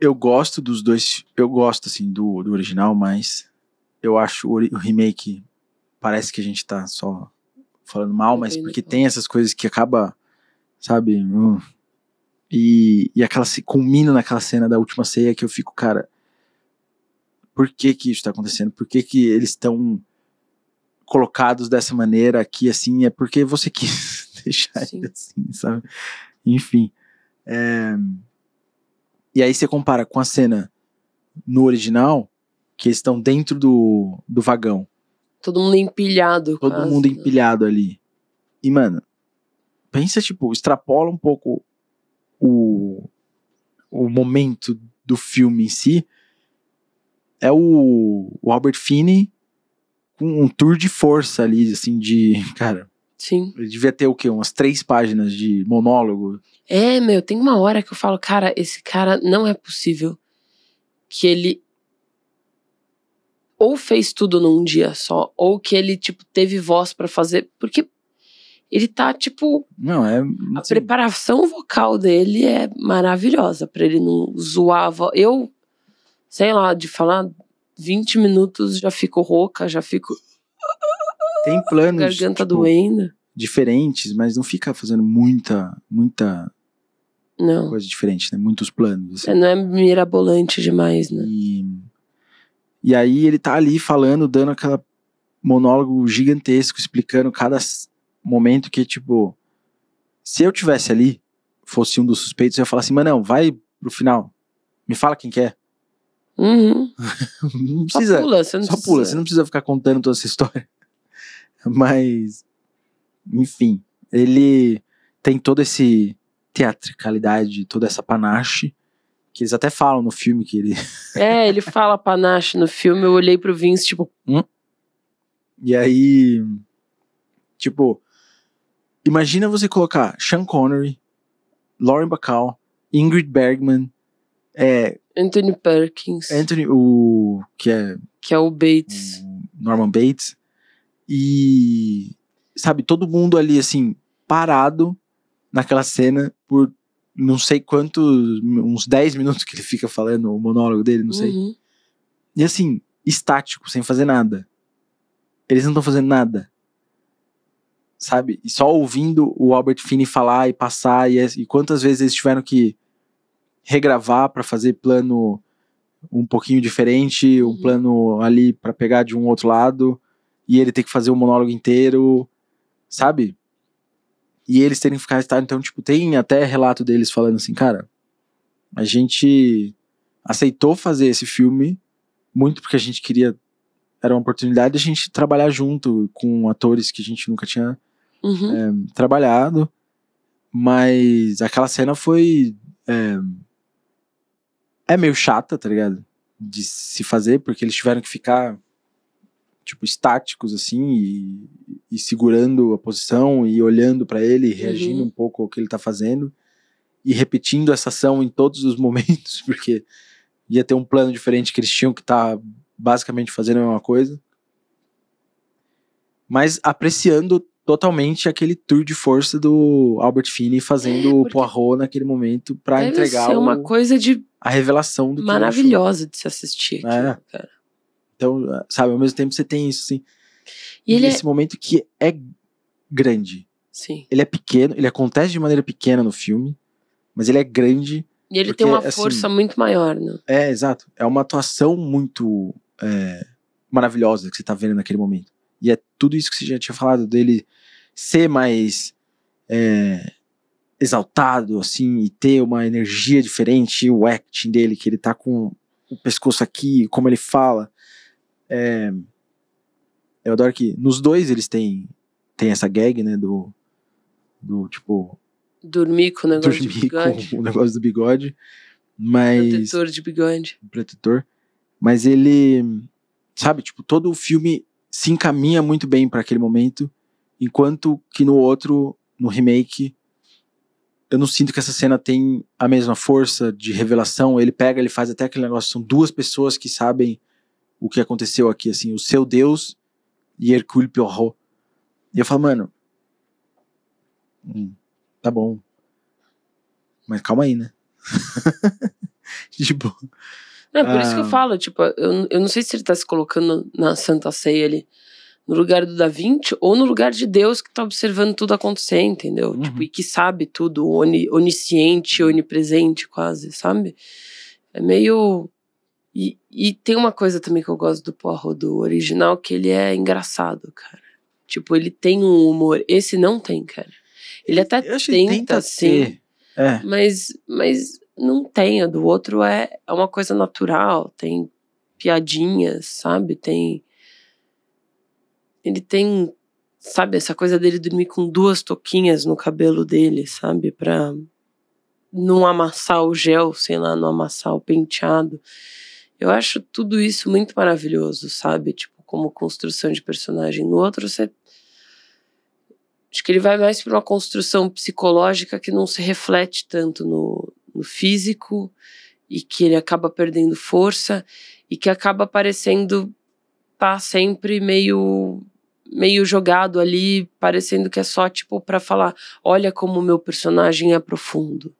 eu gosto dos dois, eu gosto assim do, do original, mas eu acho o, o remake parece que a gente tá só falando mal, mas porque tem essas coisas que acaba, sabe? hum. E, e aquela se culmina naquela cena da última ceia que eu fico, cara, por que que isso tá acontecendo? Por que que eles estão colocados dessa maneira aqui, assim? É porque você [LAUGHS] quis deixar assim, sabe? Enfim. é, E aí você compara com a cena no original, que eles estão dentro do, do vagão. Todo mundo empilhado. Todo quase, mundo empilhado ali. E, mano, pensa, tipo, extrapola um pouco o, o momento do filme em si. É o, o Albert Finney com um tour de força ali, assim, de. [LAUGHS] Cara, Sim. ele devia ter o quê? Umas três páginas de monólogo. É, meu, tem uma hora que eu falo, cara, esse cara não é possível que ele ou fez tudo num dia só, ou que ele, tipo, teve voz pra fazer, porque ele tá, tipo, Não, é. a assim, preparação vocal dele é maravilhosa pra ele não zoar a voz. Eu, sei lá, de falar 20 minutos já fico rouca, já fico tem [LAUGHS] planos garganta tipo, doendo. diferentes, mas não fica fazendo muita, muita Não, coisa diferente, né? Muitos planos. assim. é, não é mirabolante demais, né? E, e aí ele tá ali falando, dando aquela monólogo gigantesco, explicando cada momento que, tipo, se eu tivesse ali, fosse um dos suspeitos, eu ia falar assim, mas não, vai pro final. Me fala quem que é. Uhum. [LAUGHS] Não Só precisa. pula, você não Só precisa. pula, você não precisa ficar contando toda essa história. [LAUGHS] Mas, enfim, ele tem toda esse teatricalidade, toda essa panache, que eles até falam no filme que ele [LAUGHS] É, ele fala panache no filme, eu olhei pro Vince, tipo, E aí, tipo, imagina você colocar Sean Connery, Lauren Bacall, Ingrid Bergman, é, Anthony Perkins, Anthony, o que é que é o Bates. o Norman Bates, e sabe, todo mundo ali assim, parado naquela cena por não sei quantos, uns 10 minutos que ele fica falando o monólogo dele, não sei. Uhum. E assim, estático, sem fazer nada. Eles não estão fazendo nada. Sabe? E só ouvindo o Albert Finney falar e passar. E, e quantas vezes eles tiveram que regravar para fazer plano um pouquinho diferente, um Uhum. plano ali para pegar de um outro lado. E ele ter que fazer o monólogo inteiro. Sabe? E eles terem que ficar. tá? Então, tipo, tem até relato deles falando assim, cara. A gente aceitou fazer esse filme muito porque a gente queria era uma oportunidade de a gente trabalhar junto com atores que a gente nunca tinha Uhum. trabalhado, mas aquela cena foi é, é meio chata, tá ligado? De se fazer porque eles tiveram que ficar tipo estáticos assim e, e segurando a posição e olhando pra ele, e reagindo Uhum. um pouco ao que ele tá fazendo e repetindo essa ação em todos os [LAUGHS] momentos porque ia ter um plano diferente que eles tinham que estar basicamente fazendo a mesma coisa. Mas apreciando totalmente aquele tour de força do Albert Finney fazendo É, o porque Poirot naquele momento pra Deve entregar ser uma o- coisa de a revelação do maravilhosa de se assistir. aquilo, É. cara. Então, sabe, ao mesmo tempo você tem isso, assim. E ele é. esse momento que é grande. Sim. Ele é pequeno, ele acontece de maneira pequena no filme, mas ele é grande. E ele Porque, tem uma assim, força muito maior, né? É, exato. É uma atuação muito é, maravilhosa que você tá vendo naquele momento. E é tudo isso que você já tinha falado, dele ser mais é, exaltado, assim, e ter uma energia diferente, o acting dele, que ele tá com o pescoço aqui, como ele fala. É, eu adoro que nos dois eles têm, têm essa gag, né, do, do tipo, Dormir com o negócio dormir bigode. o negócio do bigode, mas Protetor de bigode. protetor, mas ele, sabe, tipo, todo o filme se encaminha muito bem para aquele momento, enquanto que no outro, no remake, eu não sinto que essa cena tem a mesma força de revelação. Ele pega, ele faz até aquele negócio, são duas pessoas que sabem o que aconteceu aqui, assim, o seu Deus e Hercule Poirot. E eu falo, mano, hum, tá bom. Mas calma aí, né? [LAUGHS] tipo. É por isso que eu Ah. falo, tipo, eu, eu não sei se ele tá se colocando na Santa Ceia ali, no lugar do Da Vinci, ou no lugar de Deus que tá observando tudo acontecer, entendeu? Uhum. Tipo, e que sabe tudo, oni, onisciente, onipresente, quase, sabe? É meio. E, e tem uma coisa também que eu gosto do Poirot do original, que ele é engraçado, cara. Tipo, ele tem um humor. Esse não tem, cara. Ele até Eu tenta, tenta ter. É. Mas, mas não tem. A do outro é, é uma coisa natural. Tem piadinhas, sabe? Tem. Ele tem. Sabe, essa coisa dele dormir com duas toquinhas no cabelo dele, sabe? Pra não amassar o gel, sei lá, não amassar o penteado. Eu acho tudo isso muito maravilhoso, sabe? Tipo, como construção de personagem. No outro, você. Acho que ele vai mais para uma construção psicológica que não se reflete tanto no, no físico e que ele acaba perdendo força e que acaba parecendo tá sempre meio meio jogado ali, parecendo que é só tipo para falar, olha como o meu personagem é profundo.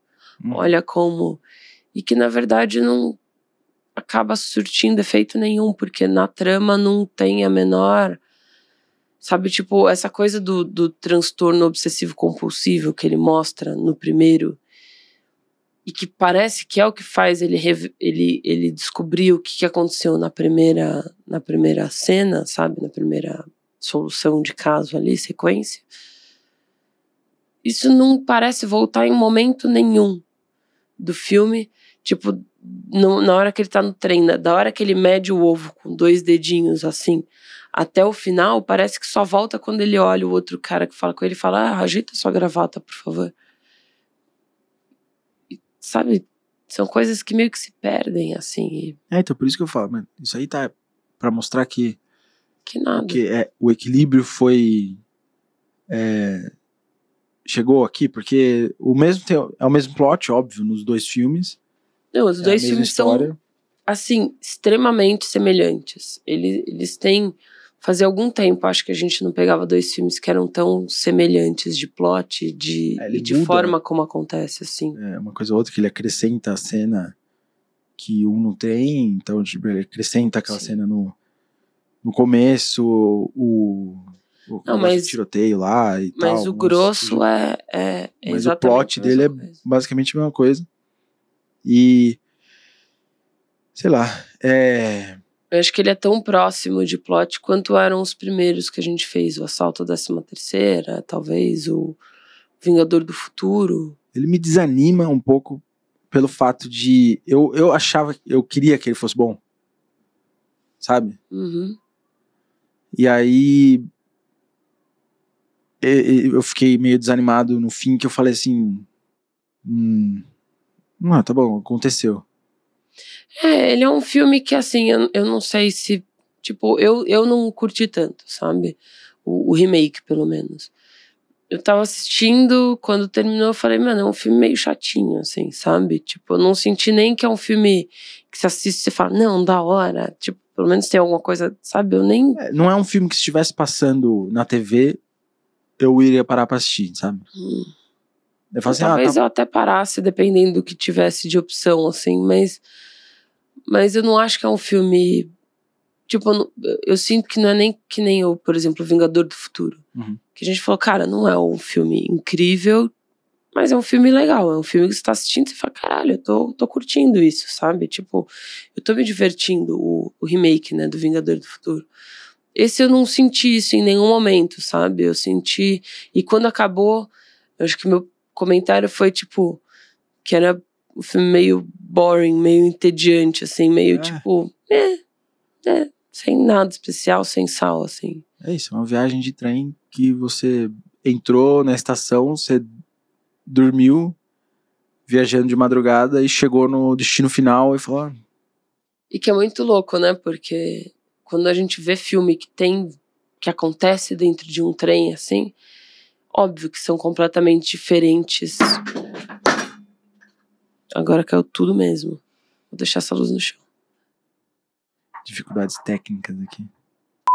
Hum. Olha como e que na verdade não acaba surtindo efeito nenhum, porque na trama não tem a menor Sabe, tipo, essa coisa do, do transtorno obsessivo compulsivo que ele mostra no primeiro e que parece que é o que faz ele, ele, ele descobrir o que, que aconteceu na primeira, na primeira cena, sabe? Na primeira solução de caso ali, sequência. Isso não parece voltar em momento nenhum do filme. Tipo, no- na hora que ele tá no trem, na- da hora que ele mede o ovo com dois dedinhos assim, até o final, parece que só volta quando ele olha o outro cara que fala com ele e fala: ah, ajeita sua gravata, por favor. E, sabe, são coisas que meio que se perdem, assim, e É, então por isso que eu falo, mano, isso aí tá pra mostrar que, que nada. que é, o equilíbrio foi. é, chegou aqui, porque o mesmo tem, é o mesmo plot, óbvio, nos dois filmes. Não, os é dois filmes são história. assim, extremamente semelhantes. Eles, eles têm. Fazia algum tempo, acho que a gente não pegava dois filmes que eram tão semelhantes de plot de, É, e de muda, forma como acontece, assim. É uma coisa ou outra que ele acrescenta a cena que um não tem, então tipo, ele acrescenta aquela Sim. cena no, no começo, o, o do mas- tiroteio lá e tal. Mas o mas- grosso é, é, Mas o plot dele é basicamente a mesma coisa. E. Sei lá. É. Eu acho que ele é tão próximo de plot quanto eram os primeiros que a gente fez, o Assalto à 13 terceira, talvez o Vingador do Futuro. Ele me desanima um pouco pelo fato de. Eu, eu achava. Eu queria que ele fosse bom. Sabe? Uhum. E aí. Eu fiquei meio desanimado no fim que eu falei assim. Hum. Não, tá bom, aconteceu. É, ele é um filme que, assim, eu, eu não sei se. Tipo, eu, eu não curti tanto, sabe? O, o remake, pelo menos. Eu tava assistindo, quando terminou, eu falei, mano, é um filme meio chatinho, assim, sabe? Tipo, eu não senti nem que é um filme que se assiste e fala, não, da hora. Tipo, pelo menos tem alguma coisa, sabe? Eu nem. É, não é um filme que se estivesse passando na TV, eu iria parar pra assistir, sabe? Hum. Eu falo assim, Talvez ah, tá eu até parasse, dependendo do que tivesse de opção, assim, mas. Mas eu não acho que é um filme. Tipo, eu, não- eu sinto que não é nem que nem o, por exemplo, Vingador do Futuro. Uhum. Que a gente falou, cara, não é um filme incrível, mas é um filme legal. É um filme que você tá assistindo e você fala, caralho, eu tô, tô curtindo isso, sabe? Tipo, eu tô me divertindo, o, o remake, né, do Vingador do Futuro. Esse eu não senti isso em nenhum momento, sabe? Eu senti. E quando acabou, eu acho que meu comentário foi tipo que era um filme meio boring, meio entediante, assim, meio É. tipo, é, é, sem nada especial, sem sal, assim. É isso, é uma viagem de trem que você entrou na estação, você dormiu viajando de madrugada e chegou no destino final e falou: ah, E que é muito louco, né? Porque quando a gente vê filme que tem, que acontece dentro de um trem, assim, óbvio que são completamente diferentes. Agora caiu tudo mesmo. Vou deixar essa luz no chão. dificuldades técnicas aqui.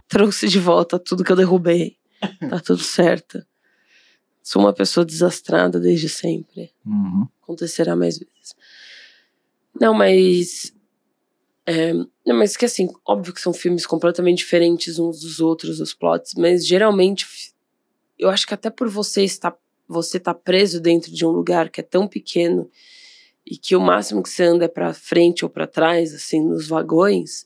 Trouxe de volta tudo que eu derrubei. [LAUGHS] Tá tudo certo. Sou uma pessoa desastrada desde sempre. Uhum. Acontecerá mais vezes. Não, mas. é, não, mas que assim, óbvio que são filmes completamente diferentes uns dos outros, os plots, mas geralmente eu acho que até por você estar você tá preso dentro de um lugar que é tão pequeno e que o máximo que você anda é pra frente ou pra trás, assim, nos vagões.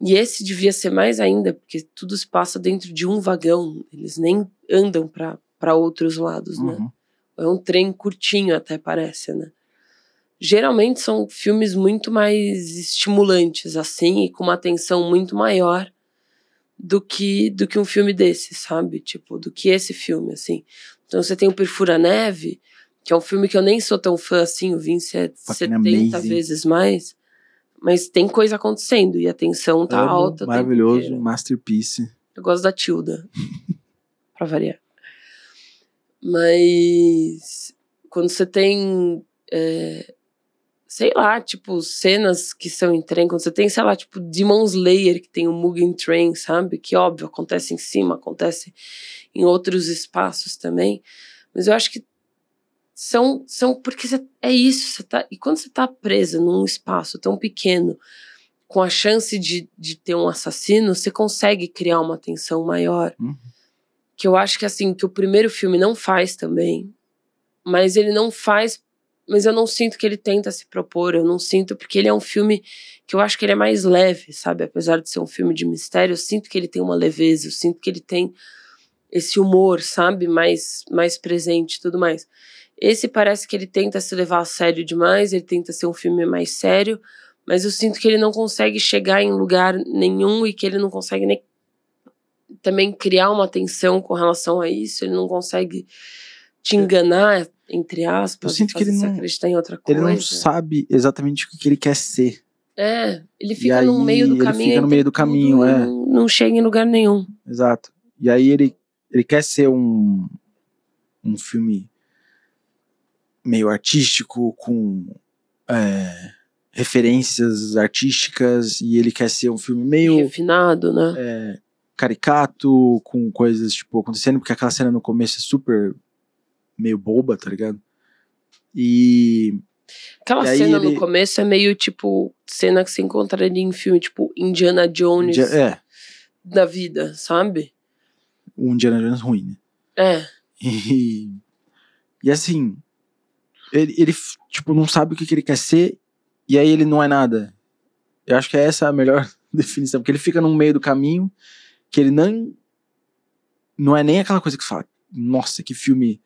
E esse devia ser mais ainda, porque tudo se passa dentro de um vagão, eles nem andam para outros lados, né? Uhum. É um trem curtinho, até parece, né? Geralmente são filmes muito mais estimulantes, assim, e com uma atenção muito maior do que do que um filme desse, sabe? Tipo, do que esse filme, assim. Então você tem o Perfura Neve, que é um filme que eu nem sou tão fã assim, o Vince é Fucking 70 amazing. vezes mais, mas tem coisa acontecendo e a tensão tá Amo, alta. Maravilhoso, masterpiece. Eu gosto da Tilda. [LAUGHS] pra variar. Mas quando você tem. é, sei lá, tipo, cenas que são em trem, quando você tem, sei lá, tipo, Demon Slayer, que tem o Mugen Train, sabe? Que óbvio, acontece em cima, acontece em outros espaços também. Mas eu acho que são. são porque é isso, você tá. E quando você tá presa num espaço tão pequeno, com a chance de, de ter um assassino, você consegue criar uma tensão maior. Uhum. Que eu acho que assim, que o primeiro filme não faz também. Mas ele não faz. Mas eu não sinto que ele tenta se propor, eu não sinto, porque ele é um filme que eu acho que ele é mais leve, sabe? Apesar de ser um filme de mistério, eu sinto que ele tem uma leveza, eu sinto que ele tem esse humor, sabe? Mais, mais presente e tudo mais. Esse parece que ele tenta se levar a sério demais, ele tenta ser um filme mais sério, mas eu sinto que ele não consegue chegar em lugar nenhum e que ele não consegue nem também criar uma tensão com relação a isso, ele não consegue te enganar, entre aspas, Eu sinto que ele não- acreditar em outra Ele coisa. não sabe exatamente o que ele quer ser. É, ele fica no aí meio do ele caminho. fica no entre meio do caminho, é. Não, não chega em lugar nenhum. Exato. E aí ele, ele quer ser um, um filme meio artístico, com é, referências artísticas, e ele quer ser um filme meio Refinado, né? é, caricato, com coisas, tipo, acontecendo, porque aquela cena no começo é super meio boba, tá ligado? E Aquela e cena ele- no começo é meio tipo cena que você encontraria em filme, tipo Indiana Jones é, da vida, sabe? um Indiana Jones ruim, né? É. E, e assim, ele, ele, tipo, não sabe o que, que ele quer ser, e aí ele não é nada. Eu acho que essa é a melhor [LAUGHS] definição, porque ele fica no meio do caminho, que ele não. Não é nem aquela coisa que você fala, nossa, que filme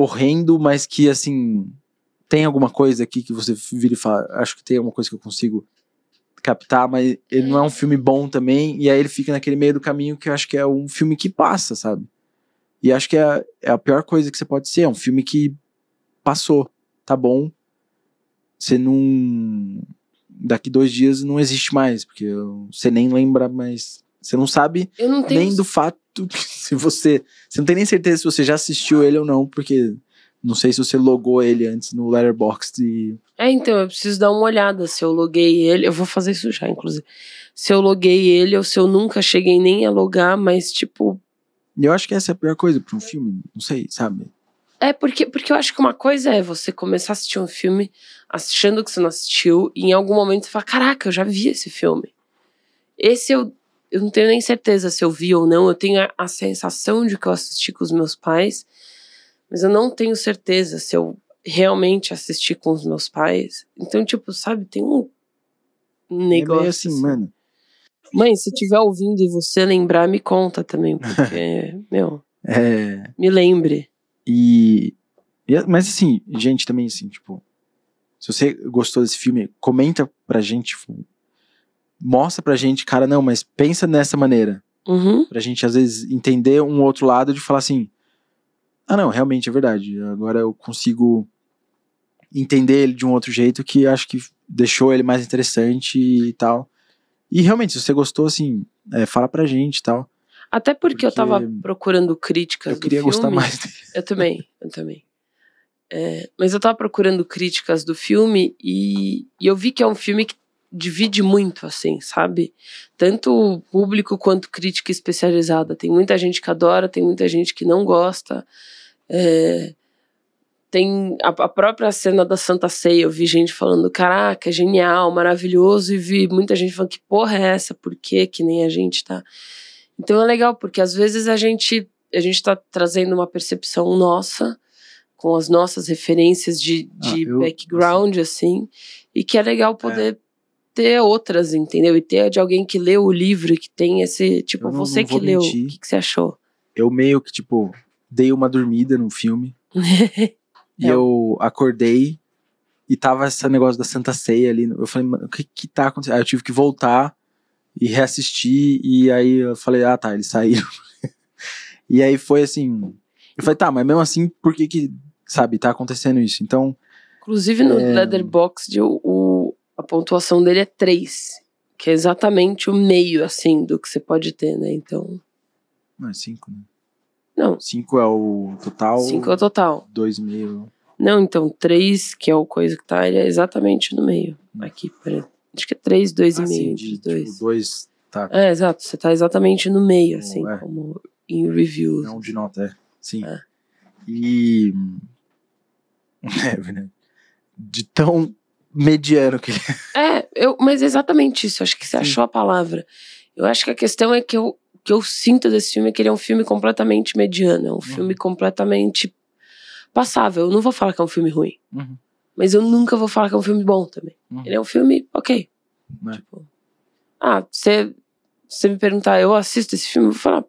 horrendo, mas que, assim, tem alguma coisa aqui que você vira e fala, acho que tem alguma coisa que eu consigo captar, mas ele não é um filme bom também, e aí ele fica naquele meio do caminho que eu acho que é um filme que passa, sabe? E acho que é, a- é a pior coisa que você pode ser. É um filme que passou, tá bom. Você não. Daqui dois dias não existe mais, porque você nem lembra, mas você não sabe não tenho nem do fato que [LAUGHS] se você. Você não tem nem certeza se você já assistiu ele ou não, porque não sei se você logou ele antes no Letterboxd e. É, então, eu preciso dar uma olhada se eu loguei ele. Eu vou fazer isso já, inclusive. Se eu loguei ele ou se eu nunca cheguei nem a logar, mas, tipo. Eu acho que essa é a pior coisa pra um filme, não sei, sabe? É, porque, porque eu acho que uma coisa é você começar a assistir um filme achando que você não assistiu, e em algum momento você fala: Caraca, eu já vi esse filme. Esse eu, eu não tenho nem certeza se eu vi ou não. Eu tenho a, a sensação de que eu assisti com os meus pais, mas eu não tenho certeza se eu realmente assisti com os meus pais. Então, tipo, sabe, tem um é negócio. meio assim, assim. mano. Mãe, se tiver ouvindo e você lembrar, me conta também, [LAUGHS] porque, meu, É. me lembre. E, e- Mas assim, gente, também assim, tipo. Se você gostou desse filme, comenta pra gente. tipo, mostra pra gente, cara, não, mas pensa nessa maneira. Uhum. Pra gente, às vezes, entender um outro lado de falar assim. Ah, não, realmente é verdade. Agora eu consigo entender ele de um outro jeito que acho que deixou ele mais interessante e tal. E realmente, se você gostou, assim, é, fala pra gente e tal. Até porque, eu Porque tava procurando críticas Eu do queria filme. gostar mais dele. Eu também, eu também. É, mas eu tava procurando críticas do filme e, e eu vi que é um filme que divide muito, assim, sabe? Tanto público quanto crítica especializada. Tem muita gente que adora, tem muita gente que não gosta. É, tem a, a, própria cena da Santa Ceia, eu vi gente falando, caraca, genial, maravilhoso, e vi muita gente falando, que porra é essa? Por quê? Que nem a gente tá. Então é legal, porque às vezes a gente, a gente tá trazendo uma percepção nossa, com as nossas referências de, de ah, eu, background, assim, e que é legal poder é. Ter outras, entendeu? E ter de alguém que leu o livro, que tem esse, tipo, não, você não que leu, o que, que você achou? Eu meio que, tipo, dei uma dormida no filme. [LAUGHS] E é. eu acordei e tava esse negócio da Santa Ceia ali. Eu falei, mano, o que que tá acontecendo? Aí eu tive que voltar e reassistir. E aí eu falei, ah tá, eles saíram. [LAUGHS] e aí foi assim. Eu falei, tá, mas mesmo assim, por que que, sabe, tá acontecendo isso? Então. Inclusive no é... Leatherbox, o, o, a pontuação dele é 3. Que é exatamente o meio, assim, do que você pode ter, né? Então. Não, é 5, né? Não. 5 é o total? 5 é o total. 2,5. Não, então 3, que é o coisa que tá, ele é exatamente no meio. Hum. Aqui, peraí. Acho que é 3, 2,5 ah, entre dois. Tipo, dois tá. É, exato. Você tá exatamente no meio, assim, é. como em reviews. Não de nota, é. Sim. É. E. [LAUGHS] É, né? De tão mediano que ele é. [LAUGHS] É, eu, mas é exatamente isso. Acho que você Sim. achou a palavra. Eu acho que a questão é que eu que eu sinto desse filme é que ele é um filme completamente mediano, é um uhum. filme completamente passável. Eu não vou falar que é um filme ruim, uhum. mas eu nunca vou falar que é um filme bom também. Uhum. Ele é um filme ok. É. Tipo, ah, você me perguntar, eu assisto esse filme, eu vou falar,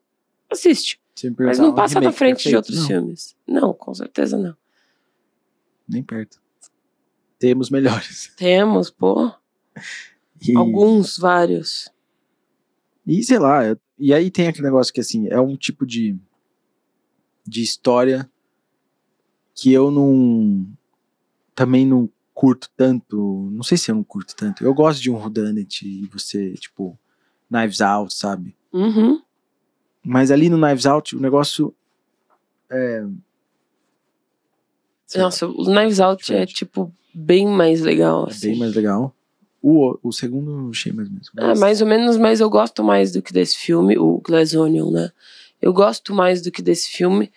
assiste. Mas não passa pra frente perfeito, de outros não. filmes. Não, com certeza não. Nem perto. Temos melhores. [LAUGHS] Temos, pô. E... Alguns, vários. E sei lá, e aí tem aquele negócio que assim, é um tipo de, de história que eu não. Também não curto tanto. Não sei se eu não curto tanto. Eu gosto de um Rudanet e você, tipo, Knives Out, sabe? Uhum. Mas ali no Knives Out, o negócio. É. Nossa, lá, o Knives Out é, diferente. é, tipo, bem mais legal. É assim. bem mais legal. O, o segundo achei mais ou menos. Mas... É, mais ou menos, mas eu gosto mais do que desse filme, o Glass Onion, né? Eu gosto mais do que desse filme,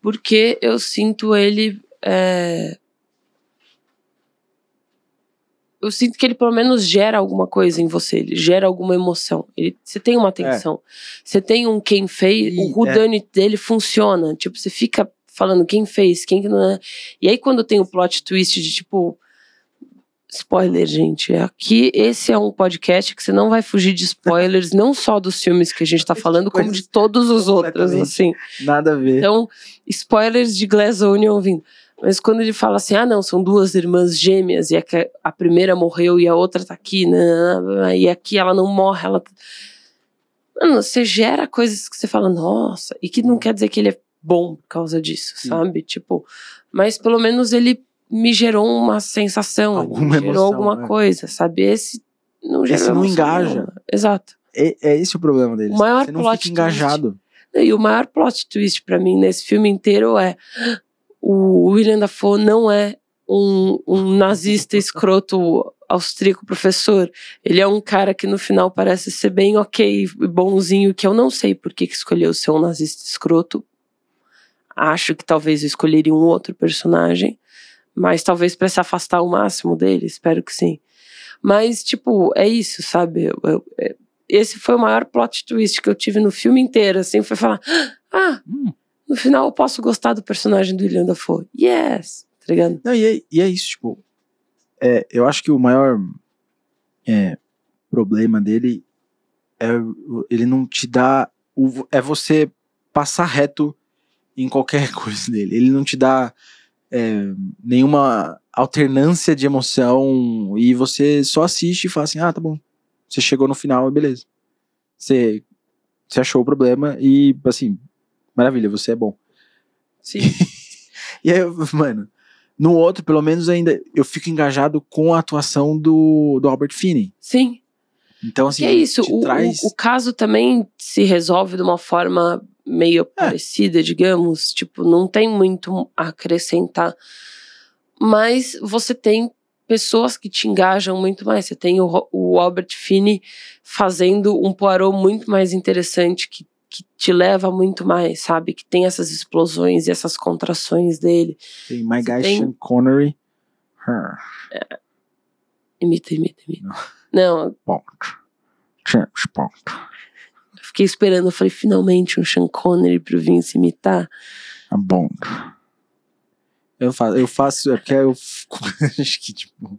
porque eu sinto ele. É... Eu sinto que ele pelo menos gera alguma coisa em você, ele gera alguma emoção. Ele, você tem uma atenção. É. Você tem um quem fez, e, o whodunit é. dele funciona. Tipo, você fica falando quem fez, quem que não é. E aí quando tem o plot twist de tipo Spoiler, gente. Aqui, esse é um podcast que você não vai fugir de spoilers, não só dos filmes que a gente tá [LAUGHS] falando, como de todos os outros, assim. Nada a ver. Então, spoilers de Glass Onion vindo. Mas quando ele fala assim, ah, não, são duas irmãs gêmeas, e a, a primeira morreu e a outra tá aqui, né, e aqui ela não morre, ela. Mano, você gera coisas que você fala, nossa, e que não quer dizer que ele é bom por causa disso, sabe? Tipo, mas pelo menos ele me gerou uma sensação, alguma gerou emoção, alguma é. coisa, sabe? Esse não Esse não engaja. Não. Exato. É, é, esse o problema dele. O maior Você não plot fica engajado. Twist. E o maior plot twist para mim nesse filme inteiro é o William Dafoe não é um, um nazista escroto austríaco professor. Ele é um cara que no final parece ser bem ok e bonzinho, que eu não sei por que, que escolheu ser um nazista escroto. Acho que talvez eu escolheria um outro personagem mas talvez para se afastar o máximo dele, espero que sim. Mas, tipo, é isso, sabe? Eu, eu, é, esse foi o maior plot twist que eu tive no filme inteiro, assim, foi falar, ah, hum. no final eu posso gostar do personagem do William Dafoe. Yes, tá ligado? Não, e é, e é isso, tipo, é, eu acho que o maior é, problema dele é ele não te dá, o, é você passar reto em qualquer [LAUGHS] coisa dele. Ele não te dá é, nenhuma alternância de emoção e você só assiste e fala assim, ah, tá bom. Você chegou no final, beleza. Você, você achou o problema e, assim, maravilha, você é bom. Sim. [LAUGHS] e aí, mano, no outro, pelo menos ainda, eu fico engajado com a atuação do, do Albert Finney. Sim. Então, assim, e é isso. O, traz... o, o, caso também se resolve de uma forma meio é. parecida, digamos. Tipo, não tem muito a acrescentar. Mas você tem pessoas que te engajam muito mais. Você tem o, o Albert Finney fazendo um Poirot muito mais interessante, que, que te leva muito mais, sabe? Que tem essas explosões e essas contrações dele. Tem My Guy tem- Sean Connery. Her. Imita, imita, imita. Não, Bond. James Bond. Fiquei esperando, eu falei, finalmente um Sean Connery pro Vince imitar. A Bond. Eu faço, eu faço, é porque eu acho que, tipo,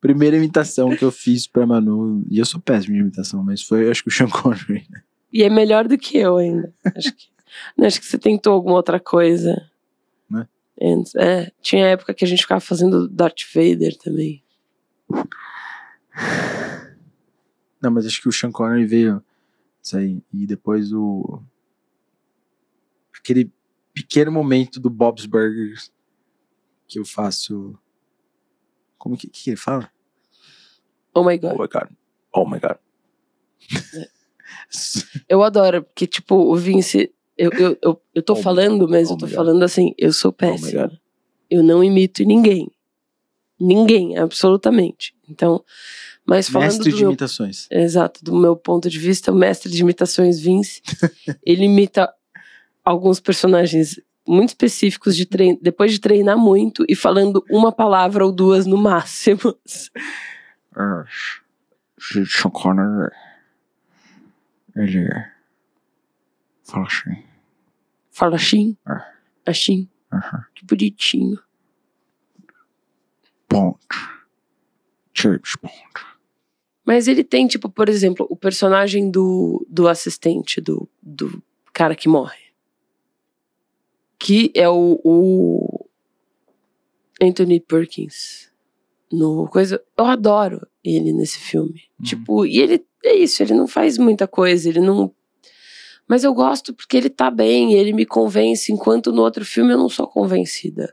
primeira imitação que eu fiz pra Manu, e eu sou péssimo de imitação, mas foi, acho que o Sean Connery. né? E é melhor do que eu ainda. Acho que, não, acho que você tentou alguma outra coisa. Né? É, tinha época que a gente ficava fazendo Darth Vader também. Não, mas acho que o Sean Connery veio e depois o aquele pequeno momento do Bob's Burgers que eu faço como que, que ele fala? Oh my Oh god. my god. Oh my god. [LAUGHS] Eu adoro, porque, tipo, o Vince. Eu, eu, eu, eu tô Oh falando, mas Oh eu tô falando assim, eu sou my péssima. Eu não imito ninguém. Ninguém, absolutamente. Então, mas falando Mestre de meu imitações. Exato, do meu ponto de vista, o mestre de imitações Vince, [LAUGHS] ele imita alguns personagens muito específicos de trein... depois de treinar muito e falando uma palavra ou duas no máximo. Sean [LAUGHS] Connery ele fala assim. Fala assim, Ah. assim, Aham. que bonitinho. Bond. James Bond. Mas ele tem, tipo, por exemplo, o personagem do, do assistente, do, do cara que morre. Que é o, o Anthony Perkins. No coisa. Eu adoro ele nesse filme. Uhum. Tipo, e ele é isso, ele não faz muita coisa, ele não. Mas eu gosto porque ele tá bem, ele me convence, enquanto no outro filme eu não sou convencida.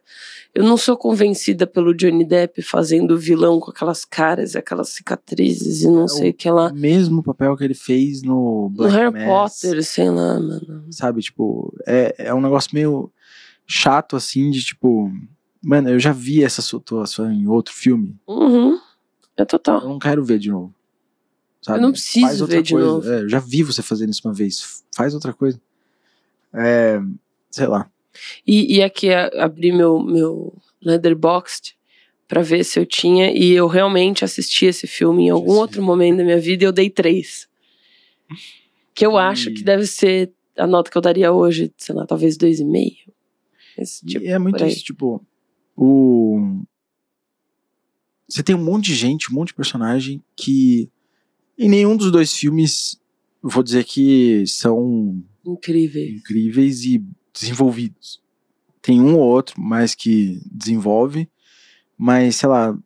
Eu não sou convencida pelo Johnny Depp fazendo vilão com aquelas caras, aquelas cicatrizes e não É, sei o- que lá. O mesmo papel que ele fez no No Black Harry Mass, Potter, sei lá, mano. Sabe, tipo, é, é um negócio meio chato assim de tipo. Mano, eu já vi essa situação em outro filme. Uhum. É total. Eu não quero ver de novo. Sabe? Eu não preciso Faz outra ver de coisa. novo. É, eu já vi você fazendo isso uma vez. Faz outra coisa. É, sei lá. E, e aqui abri meu, meu Letterboxd pra ver se eu tinha. E eu realmente assisti esse filme em algum outro momento da minha vida e eu dei três. Que eu E- acho que deve ser a nota que eu daria hoje, sei lá, talvez dois e meio. Esse E tipo, é muito isso, tipo, o. Você tem um monte de gente, um monte de personagem que em nenhum dos dois filmes vou dizer que são incrível. incríveis e desenvolvidos. Tem um ou outro mais que desenvolve, mas sei lá,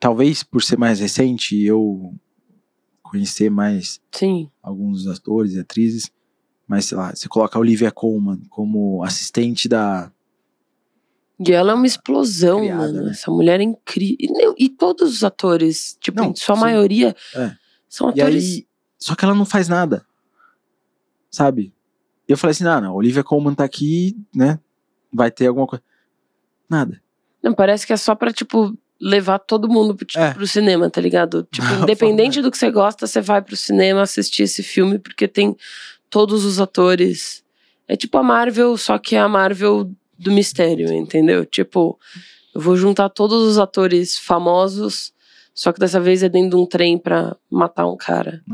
talvez por ser mais recente e eu conhecer mais Sim. alguns atores e atrizes, mas sei lá, você coloca a Olivia Colman como assistente da E ela é uma explosão, Criada, mano. né? Essa mulher é incrível. E, e todos os atores, tipo, Não, sua sim. maioria, É. são E atores. aí, só que ela não faz nada. Sabe? E eu falei assim: ah, não, a Olivia Colman tá aqui, né? Vai ter alguma coisa. Nada. Não, parece que é só pra, tipo, levar todo mundo pro, tipo, É. pro cinema, tá ligado? [LAUGHS] Tipo, independente do que você gosta, você vai pro cinema assistir esse filme porque tem todos os atores. É tipo a Marvel, só que é a Marvel do mistério, entendeu? Tipo, eu vou juntar todos os atores famosos, só que dessa vez é dentro de um trem pra matar um cara.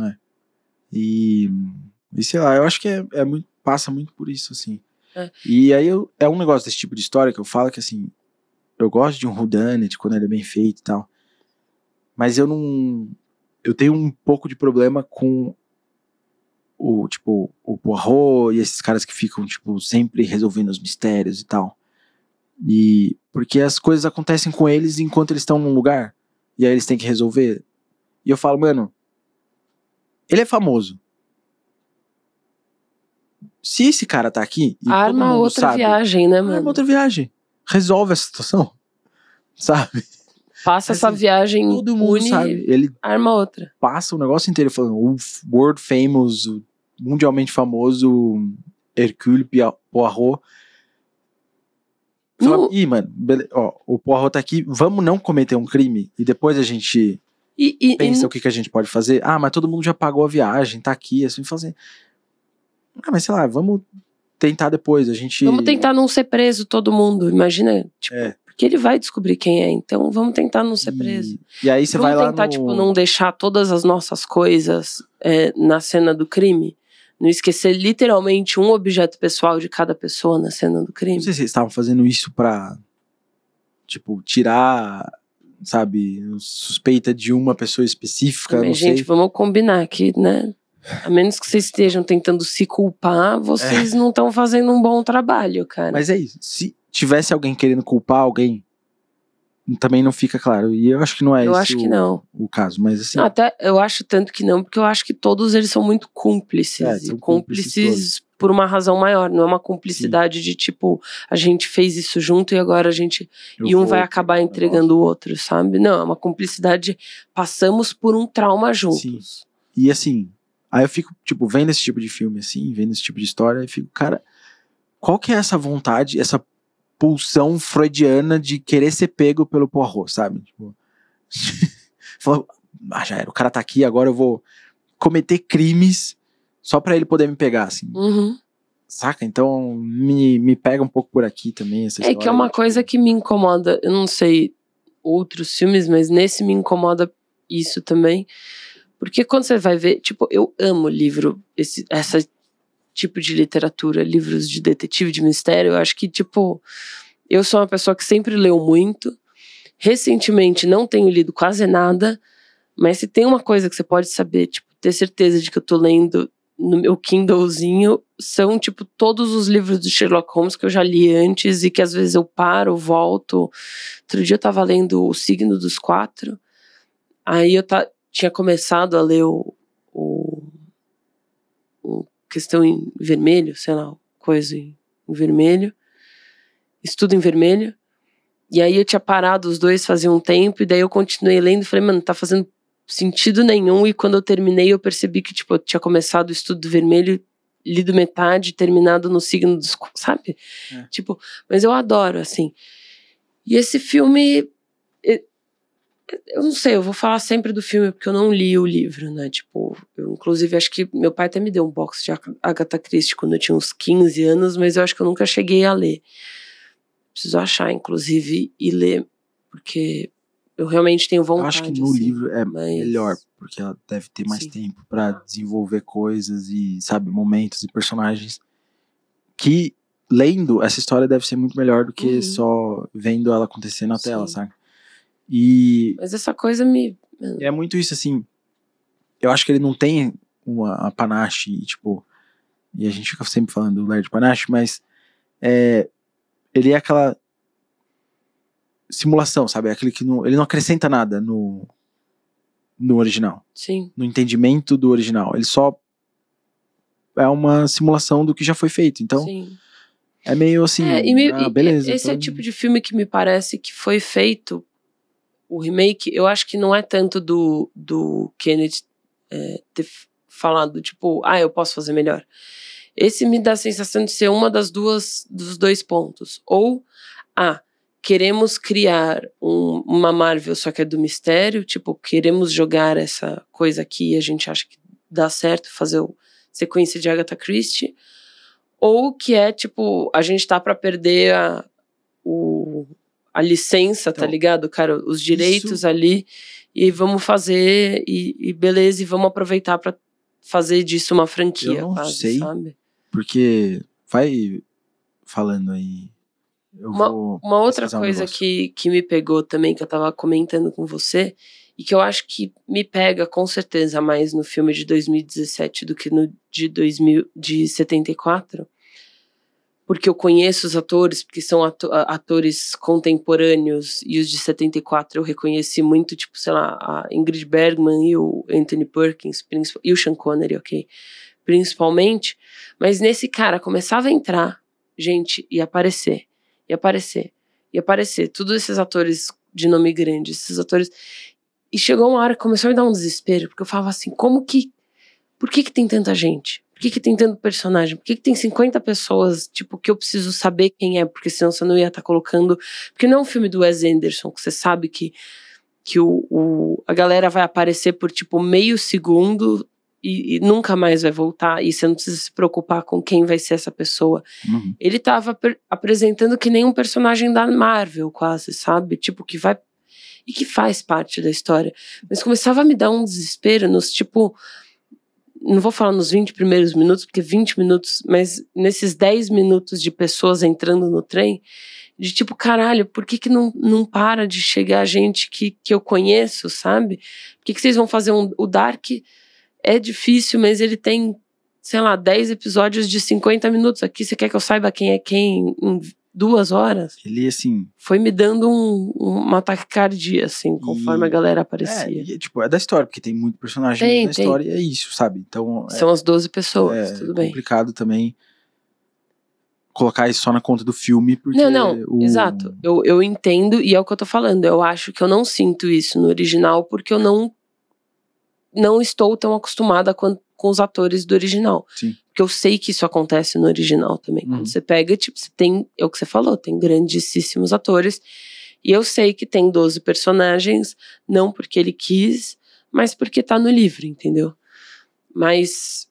E, e sei lá, eu acho que é, é muito, passa muito por isso, assim. É. E aí eu, é um negócio desse tipo de história que eu falo que assim, eu gosto de um whodunit quando ele é bem feito e tal. Mas eu não. Eu tenho um pouco de problema com o, tipo, o Poirot e esses caras que ficam, tipo, sempre resolvendo os mistérios e tal. E. Porque as coisas acontecem com eles enquanto eles estão num lugar. E aí eles têm que resolver. E eu falo, mano, ele é famoso. Se esse cara tá aqui. E Arma outra sabe, viagem, né, Arma mano? outra viagem. Resolve essa situação. [LAUGHS] Sabe? Passa essa assim, viagem, Todo mundo une, sabe. Ele arma outra. passa o negócio inteiro falando o world famous, mundialmente famoso Hercule Poirot Fala, No- Ih, mano, ó, o Poirot tá aqui, vamos não cometer um crime e depois a gente E, e- e pensa o que, que a gente pode fazer. Ah, mas todo mundo já pagou a viagem, tá aqui, assim, fazer. Ah, mas sei lá, vamos tentar depois. A gente. vamos tentar não ser preso todo mundo. Imagina, tipo, É. porque ele vai descobrir quem é, então vamos tentar não ser preso. E, e aí você vamos vai lá. tentar, no... tipo, não deixar todas as nossas coisas é, na cena do crime. Não esquecer literalmente um objeto pessoal de cada pessoa na cena do crime. Não sei se eles estavam fazendo isso pra. Tipo, tirar. Sabe, suspeita de uma pessoa específica. Mas, não gente, sei. vamos combinar aqui, né? A menos que vocês estejam tentando se culpar, vocês não estão fazendo um bom trabalho, cara. Mas é isso. Se tivesse alguém querendo culpar alguém, também não fica claro. E eu acho que não é eu esse acho que o, não. o caso. Mas assim. Não, Até eu acho tanto que não, porque eu acho que todos eles são muito cúmplices. É, e são cúmplices cúmplices por uma razão maior. Não é uma cumplicidade de tipo, a gente fez isso junto e agora a gente. eu e um vou- vai acabar entregando o outro, sabe? Não, é uma cumplicidade. Passamos por um trauma juntos. E assim, aí eu fico, tipo, vendo esse tipo de filme, assim, vendo esse tipo de história, e fico, cara, qual que é essa vontade, essa pulsão freudiana de querer ser pego pelo Poirot, sabe? Tipo, [LAUGHS] falou, ah, já era, o cara tá aqui, agora eu vou cometer crimes só pra ele poder me pegar, assim. Uhum. Saca? Então, me, me pega um pouco por aqui também, essa É que é uma tipo, coisa que me incomoda. Eu não sei outros filmes, mas nesse me incomoda isso também. Porque quando você vai ver, tipo, eu amo livro, esse essa tipo de literatura, livros de detetive, de mistério. Eu acho que, tipo, eu sou uma pessoa que sempre leu muito. Recentemente não tenho lido quase nada, mas se tem uma coisa que você pode saber, tipo, ter certeza de que eu tô lendo no meu Kindlezinho, são, tipo, todos os livros do Sherlock Holmes que eu já li antes e que às vezes eu paro, volto. Outro dia eu tava lendo O Signo dos Quatro, aí eu tinha começado a ler o, o, o Questão em Vermelho, sei lá, coisa em, em vermelho, Estudo em Vermelho, e aí eu tinha parado os dois fazia um tempo, e daí eu continuei lendo e falei, mano, tá fazendo sentido nenhum, e quando eu terminei eu percebi que, tipo, eu tinha começado o Estudo Vermelho lido metade, terminado no signo dos, sabe? É. Tipo, mas eu adoro, assim. E esse filme, eu não sei, eu vou falar sempre do filme porque eu não li o livro, né? Tipo, eu inclusive acho que meu pai até me deu um box de Ag- Agatha Christie quando eu tinha uns 15 anos, mas eu acho que eu nunca cheguei a ler. Preciso achar, inclusive, e ler, porque eu realmente tenho Eu vontade. acho que no assim, livro é mas- melhor, porque ela deve ter mais Sim. tempo pra desenvolver coisas e, sabe, momentos e personagens que, lendo essa história, deve ser muito melhor do que Uhum. só vendo ela acontecer na tela, Sim. sabe? E Mas essa coisa me. é muito isso, assim. Eu acho que ele não tem uma, uma panache, tipo. E a gente fica sempre falando do Laird Panache, mas. É, ele é aquela. Simulação, sabe? É aquele que não, ele não acrescenta nada no, no original Sim. no entendimento do original. Ele só é uma simulação do que já foi feito. Então, sim. é meio assim, É, ah, beleza. Esse é o então- tipo de filme que me parece que foi feito. O remake, eu acho que não é tanto do, do Kenneth é, ter falado, tipo, ah, eu posso fazer melhor. Esse me dá a sensação de ser uma das duas dos dois pontos. Ou, ah, queremos criar um- uma Marvel, só que é do mistério, tipo, queremos jogar essa coisa aqui e a gente acha que dá certo fazer o sequência de Agatha Christie ou que é tipo, a gente tá pra perder a, o, a licença, tá Então, ligado? Cara, os direitos isso- ali, e vamos fazer, e, e beleza, e vamos aproveitar pra fazer disso uma franquia, Eu não quase, sei. sabe? Porque vai falando aí. Eu vou Uma outra um coisa negócio. que, que me pegou também, que eu tava comentando com você, e que eu acho que me pega com certeza mais no filme de 2017 do que no de, 2000, de 74, porque eu conheço os atores, porque são ato- atores contemporâneos, e os de 74 eu reconheci muito, tipo, sei lá, a Ingrid Bergman e o Anthony Perkins, e o Sean Connery, ok? Principalmente, mas nesse cara começava a entrar gente e aparecer e aparecer, e aparecer. Todos esses atores de nome grande, esses atores. E chegou uma hora que começou a me dar um desespero, porque eu falava assim: como que. Por que, que tem tanta gente? Por que, que tem tanto personagem? Por que, que tem 50 pessoas, tipo, que eu preciso saber quem é? Porque senão você não ia estar tá colocando. Porque não é um filme do Wes Anderson, que você sabe que, que o, o a galera vai aparecer por, tipo, meio segundo e, e, nunca mais vai voltar, e você não precisa se preocupar com quem vai ser essa pessoa. Uhum. Ele tava apresentando que nem um personagem da Marvel, quase, sabe? Tipo, que vai. E que faz parte da história. Mas começava a me dar um desespero nos, tipo. Não vou falar nos 20 primeiros minutos, porque 20 minutos, mas nesses 10 minutos de pessoas entrando no trem, de tipo, caralho, por que, que não, não para de chegar gente que, que eu conheço, sabe? Por que, que vocês vão fazer um, o Dark? é difícil, mas ele tem, sei lá, 10 episódios de 50 minutos. Aqui você quer que eu saiba quem é quem em duas horas? Ele, assim. Foi me dando um, um ataque cardíaco, assim, conforme e, a galera aparecia. É, e, tipo, é da história, porque tem muito personagem tem, na tem. história e é isso, sabe? Então. São é, as 12 pessoas, é tudo bem. complicado também colocar isso só na conta do filme, porque. Não, não, o... exato. Eu, eu entendo e é o que eu tô falando. Eu acho que eu não sinto isso no original porque eu não não estou tão acostumada com, com os atores do original. Sim. Porque eu sei que isso acontece no original também. Uhum. Quando você pega, tipo, você tem, é o que você falou, tem grandíssimos atores. E eu sei que tem 12 personagens, não porque ele quis, mas porque tá no livro, entendeu? Mas.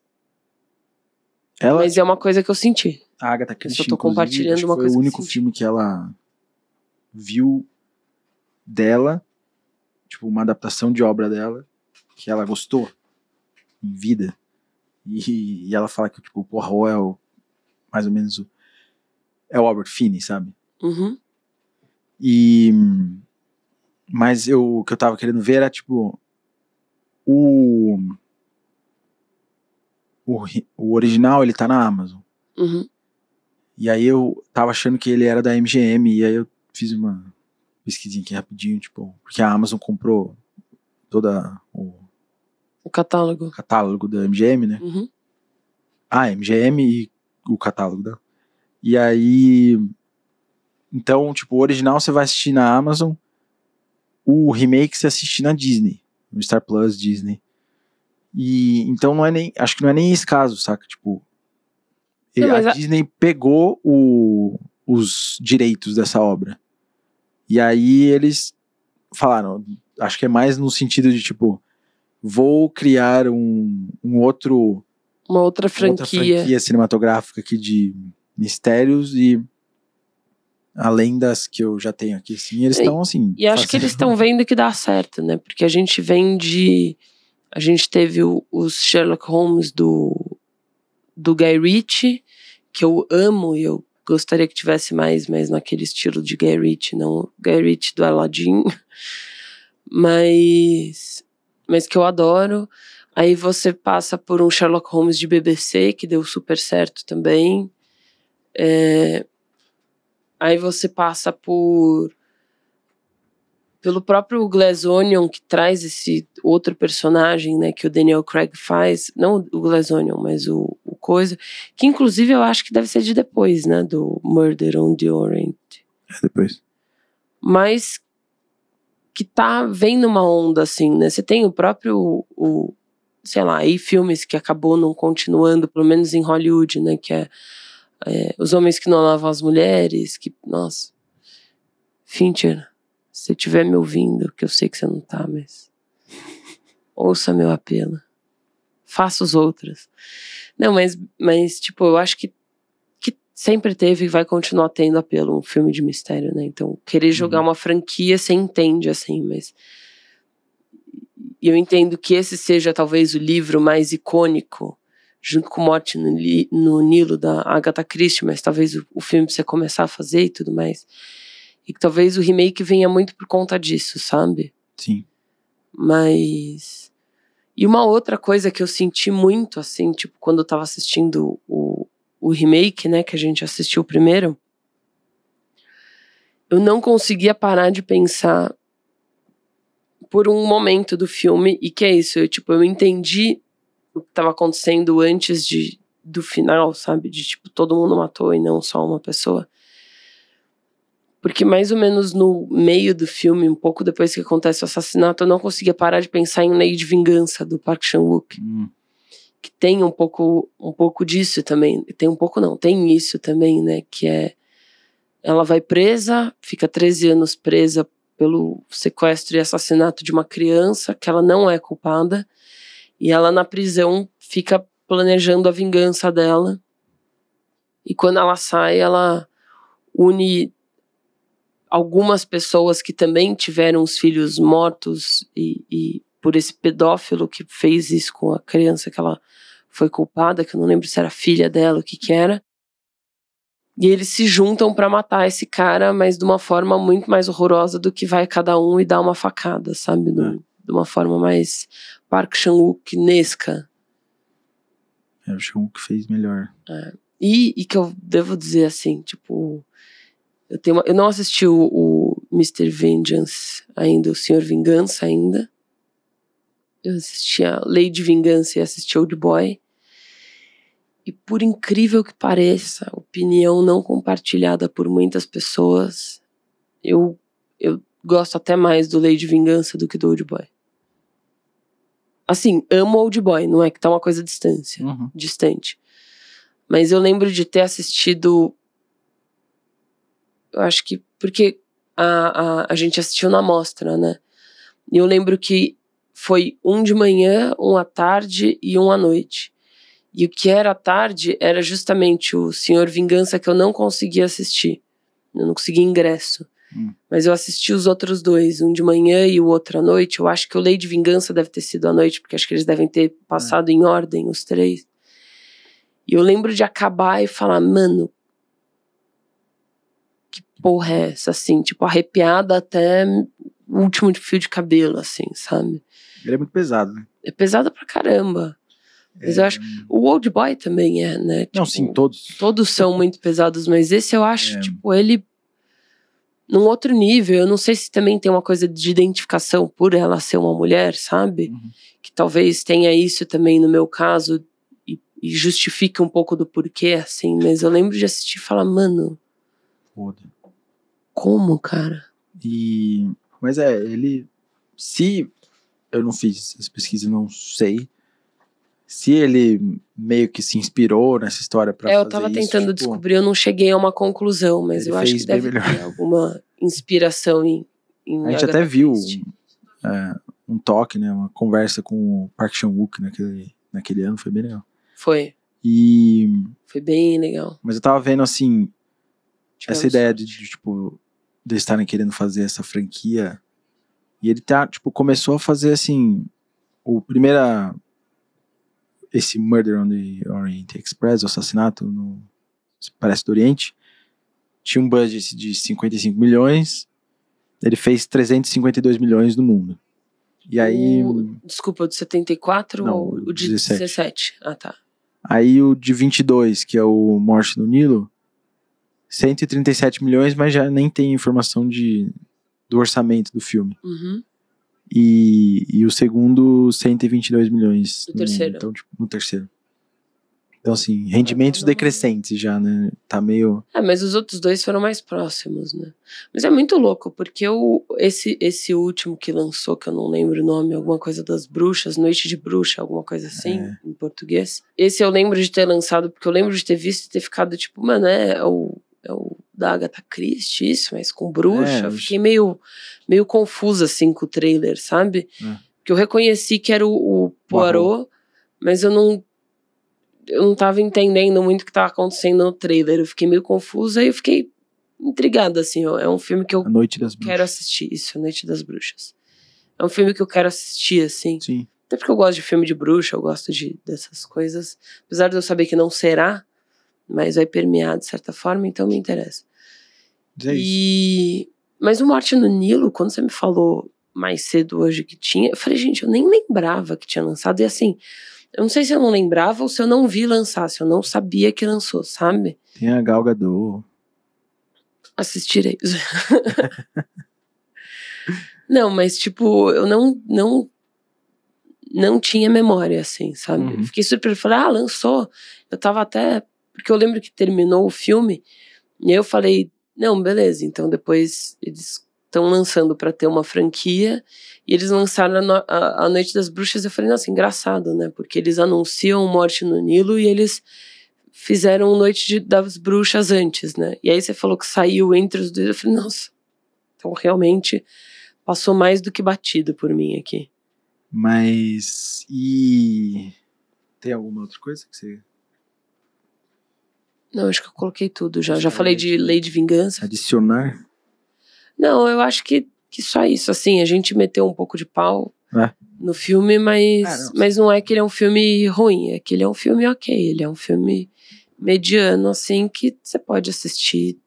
Ela, mas é uma coisa que eu senti. a Agatha Christie, Eu só tô compartilhando que uma foi coisa o que eu único senti. filme que ela viu dela, tipo, uma adaptação de obra dela, que ela gostou em vida. E, e ela fala que, tipo, o Poirot é o, mais ou menos o, é o Albert Finney, sabe? Uhum. E mas eu, o que eu tava querendo ver era tipo o o, o original ele tá na Amazon. Uhum. E aí eu tava achando que ele era da MGM e aí eu fiz uma pesquisinha aqui rapidinho, tipo, porque a Amazon comprou toda o O catálogo. catálogo da MGM, né? Uhum. Ah, MGM e o catálogo dela. E aí. Então, tipo, o original você vai assistir na Amazon, o remake você assiste na Disney, no Star Plus Disney. E então não é nem. Acho que não é nem esse caso, saca? Tipo. Não, a a- Disney pegou o- os direitos dessa obra. E aí eles falaram, acho que é mais no sentido de tipo, vou criar um, um outro Uma outra outra franquia. franquia cinematográfica aqui de mistérios e além das que eu já tenho aqui, assim, eles estão assim. E acho que eles estão vendo que dá certo, né? Porque a gente vem de. A gente teve o- os Sherlock Holmes do, do Guy Ritchie, que eu amo e eu gostaria que tivesse mais, mas naquele estilo de Guy Ritchie, não Guy Ritchie do Aladdin. [LAUGHS] Mas. Mas que eu adoro. Aí você passa por um Sherlock Holmes de BBC, que deu super certo também. É, Aí você passa por pelo próprio Glass Onion, que traz esse outro personagem, né, que o Daniel Craig faz, não o Glass Onion, mas o, o coisa, que inclusive eu acho que deve ser de depois, né, do Murder on the Orient, É, depois. mas que tá vendo uma onda assim, né, você tem o próprio, o, sei lá, aí filmes que acabou não continuando, pelo menos em Hollywood, né, que é, é Os Homens que Não Lavam as Mulheres, que, nossa, Fincher, se você estiver me ouvindo, que eu sei que você não tá, mas [LAUGHS] ouça meu apelo. Faça os outros. Não, mas, mas tipo, eu acho que sempre teve e vai continuar tendo apelo um filme de mistério, né? Então, querer jogar Uhum. uma franquia, você entende, assim, mas... E eu entendo que esse seja talvez o livro mais icônico, junto com Morte no, no Nilo, da Agatha Christie, mas talvez o, o filme pra você começar a fazer e tudo mais. E que talvez o remake venha muito por conta disso, sabe? Sim. Mas. E uma outra coisa que eu senti muito, assim, tipo, quando eu tava assistindo o, o remake, né, que a gente assistiu primeiro, eu não conseguia parar de pensar por um momento do filme, e que é isso, eu, tipo, eu entendi o que tava acontecendo antes de, do final, sabe? De, tipo, todo mundo matou e não só uma pessoa. Porque mais ou menos no meio do filme, um pouco depois que acontece o assassinato, eu não conseguia parar de pensar em Lei de Vingança, do Park Chan-wook. Hum, que tem um pouco, um pouco disso também. Tem um pouco não, tem isso também, né? Que é ela vai presa, fica 13 anos presa pelo sequestro e assassinato de uma criança, que ela não é culpada, e ela na prisão fica planejando a vingança dela. E quando ela sai, ela une algumas pessoas que também tiveram os filhos mortos e, e por esse pedófilo que fez isso com a criança que ela foi culpada, que eu não lembro se era filha dela, o que que era. E eles se juntam para matar esse cara, mas de uma forma muito mais horrorosa do que vai cada um e dá uma facada, sabe? É. De uma forma mais Park Chan-wook-nesca. É, o Chan-wook fez melhor. É. E, e, que eu devo dizer assim, tipo... Eu, tenho uma, eu não assisti o, o Mr. Vengeance ainda, o Senhor Vingança ainda. Eu assisti a Lei de Vingança e assisti Old Boy. E por incrível que pareça, opinião não compartilhada por muitas pessoas, eu, eu gosto até mais do Lei de Vingança do que do Old Boy. Assim, amo Old Boy, não é que tá uma coisa distância, uhum. distante. Mas eu lembro de ter assistido. Eu acho que. Porque a, a, a gente assistiu na mostra, né? E eu lembro que foi um de manhã, um à tarde e um à noite. E o que era à tarde era justamente o Senhor Vingança que eu não conseguia assistir. Eu não conseguia ingresso. Hum. Mas eu assisti os outros dois, um de manhã e o outro à noite. Eu acho que o Lei de Vingança deve ter sido à noite, porque acho que eles devem ter passado é. em ordem, os três. E eu lembro de acabar e falar, mano, que porra é essa, assim? Tipo, arrepiada até o último fio de cabelo, assim, sabe? Ele é muito pesado, né? É pesado pra caramba. Mas é... eu acho. O Old Boy também é, né? Tipo, Não, sim, todos. Todos são muito pesados, mas esse eu acho, é. tipo, ele. Num outro nível, eu não sei se também tem uma coisa de identificação por ela ser uma mulher, sabe? Uhum. Que talvez tenha isso também no meu caso e, e justifique um pouco do porquê, assim. Mas eu lembro de assistir e falar, mano. Foda. Como, cara? E. Mas é, ele. Se eu não fiz essa pesquisa, não sei se ele meio que se inspirou nessa história para é, eu tava tentando tipo, descobrir, eu não cheguei a uma conclusão, mas eu acho que deve melhor. ter alguma inspiração em, em A gente até viu é, um toque, né, uma conversa com o Park Chan-wook naquele, naquele ano, foi bem legal. Foi. E... Foi bem legal. Mas eu tava vendo, assim, essa ideia de, de, tipo, de estarem querendo fazer essa franquia, e ele tá, tipo, começou a fazer, assim, o primeira esse Murder on the Orient Express, o assassinato no Parece do Oriente, tinha um budget de 55 milhões, ele fez 352 milhões no mundo. E aí. O, desculpa, o de 74 não, ou o de 17. 17? Ah, tá. Aí o de 22, que é o Morte no Nilo, 137 milhões, mas já nem tem informação de, do orçamento do filme. Uhum. E, e o segundo, 122 milhões. No, no terceiro. Então, tipo, no terceiro. Então, assim, rendimentos decrescentes já, né? Tá meio. É, mas os outros dois foram mais próximos, né? Mas é muito louco, porque o, esse, esse último que lançou, que eu não lembro o nome, alguma coisa das bruxas, Noite de Bruxa, alguma coisa assim, é. em português. Esse eu lembro de ter lançado, porque eu lembro de ter visto e ter ficado tipo, mano, é o, é o da Agatha Christie, isso, mas com bruxa. É, eu fiquei meio, meio confusa, assim, com o trailer, sabe? É. Que eu reconheci que era o, o Poirot, mas eu não eu não tava entendendo muito o que tava acontecendo no trailer. Eu fiquei meio confusa e eu fiquei intrigada, assim. É um filme que eu quero assistir. Isso, A Noite das Bruxas. É um filme que eu quero assistir, assim. Sim. Até porque eu gosto de filme de bruxa, eu gosto de, dessas coisas. Apesar de eu saber que não será, mas vai permear de certa forma, então me interessa. É e... Mas o Morte no Nilo, quando você me falou mais cedo hoje que tinha, eu falei, gente, eu nem lembrava que tinha lançado. E assim, eu não sei se eu não lembrava ou se eu não vi lançar, se eu não sabia que lançou, sabe? Tem a Gal Gadot. Assistirei. [LAUGHS] não, mas tipo, eu não não não tinha memória assim, sabe? Uhum. Fiquei super, falei, ah, lançou. Eu tava até porque eu lembro que terminou o filme e eu falei, não, beleza. Então depois eles estão lançando para ter uma franquia e eles lançaram a, no- a, a Noite das Bruxas. Eu falei, nossa, engraçado, né? Porque eles anunciam Morte no Nilo e eles fizeram Noite de- das Bruxas antes, né? E aí você falou que saiu entre os dois. Eu falei, nossa, então realmente passou mais do que batido por mim aqui. Mas. E. Tem alguma outra coisa que você Não, acho que eu coloquei tudo já. Já falei de. Lei de Vingança. adicionar? Não, eu acho que, que só isso. Assim, a gente meteu um pouco de pau É. no filme, mas, Ah, não, mas não é que ele é um filme ruim, é que ele é um filme ok. Ele é um filme mediano, assim, que você pode assistir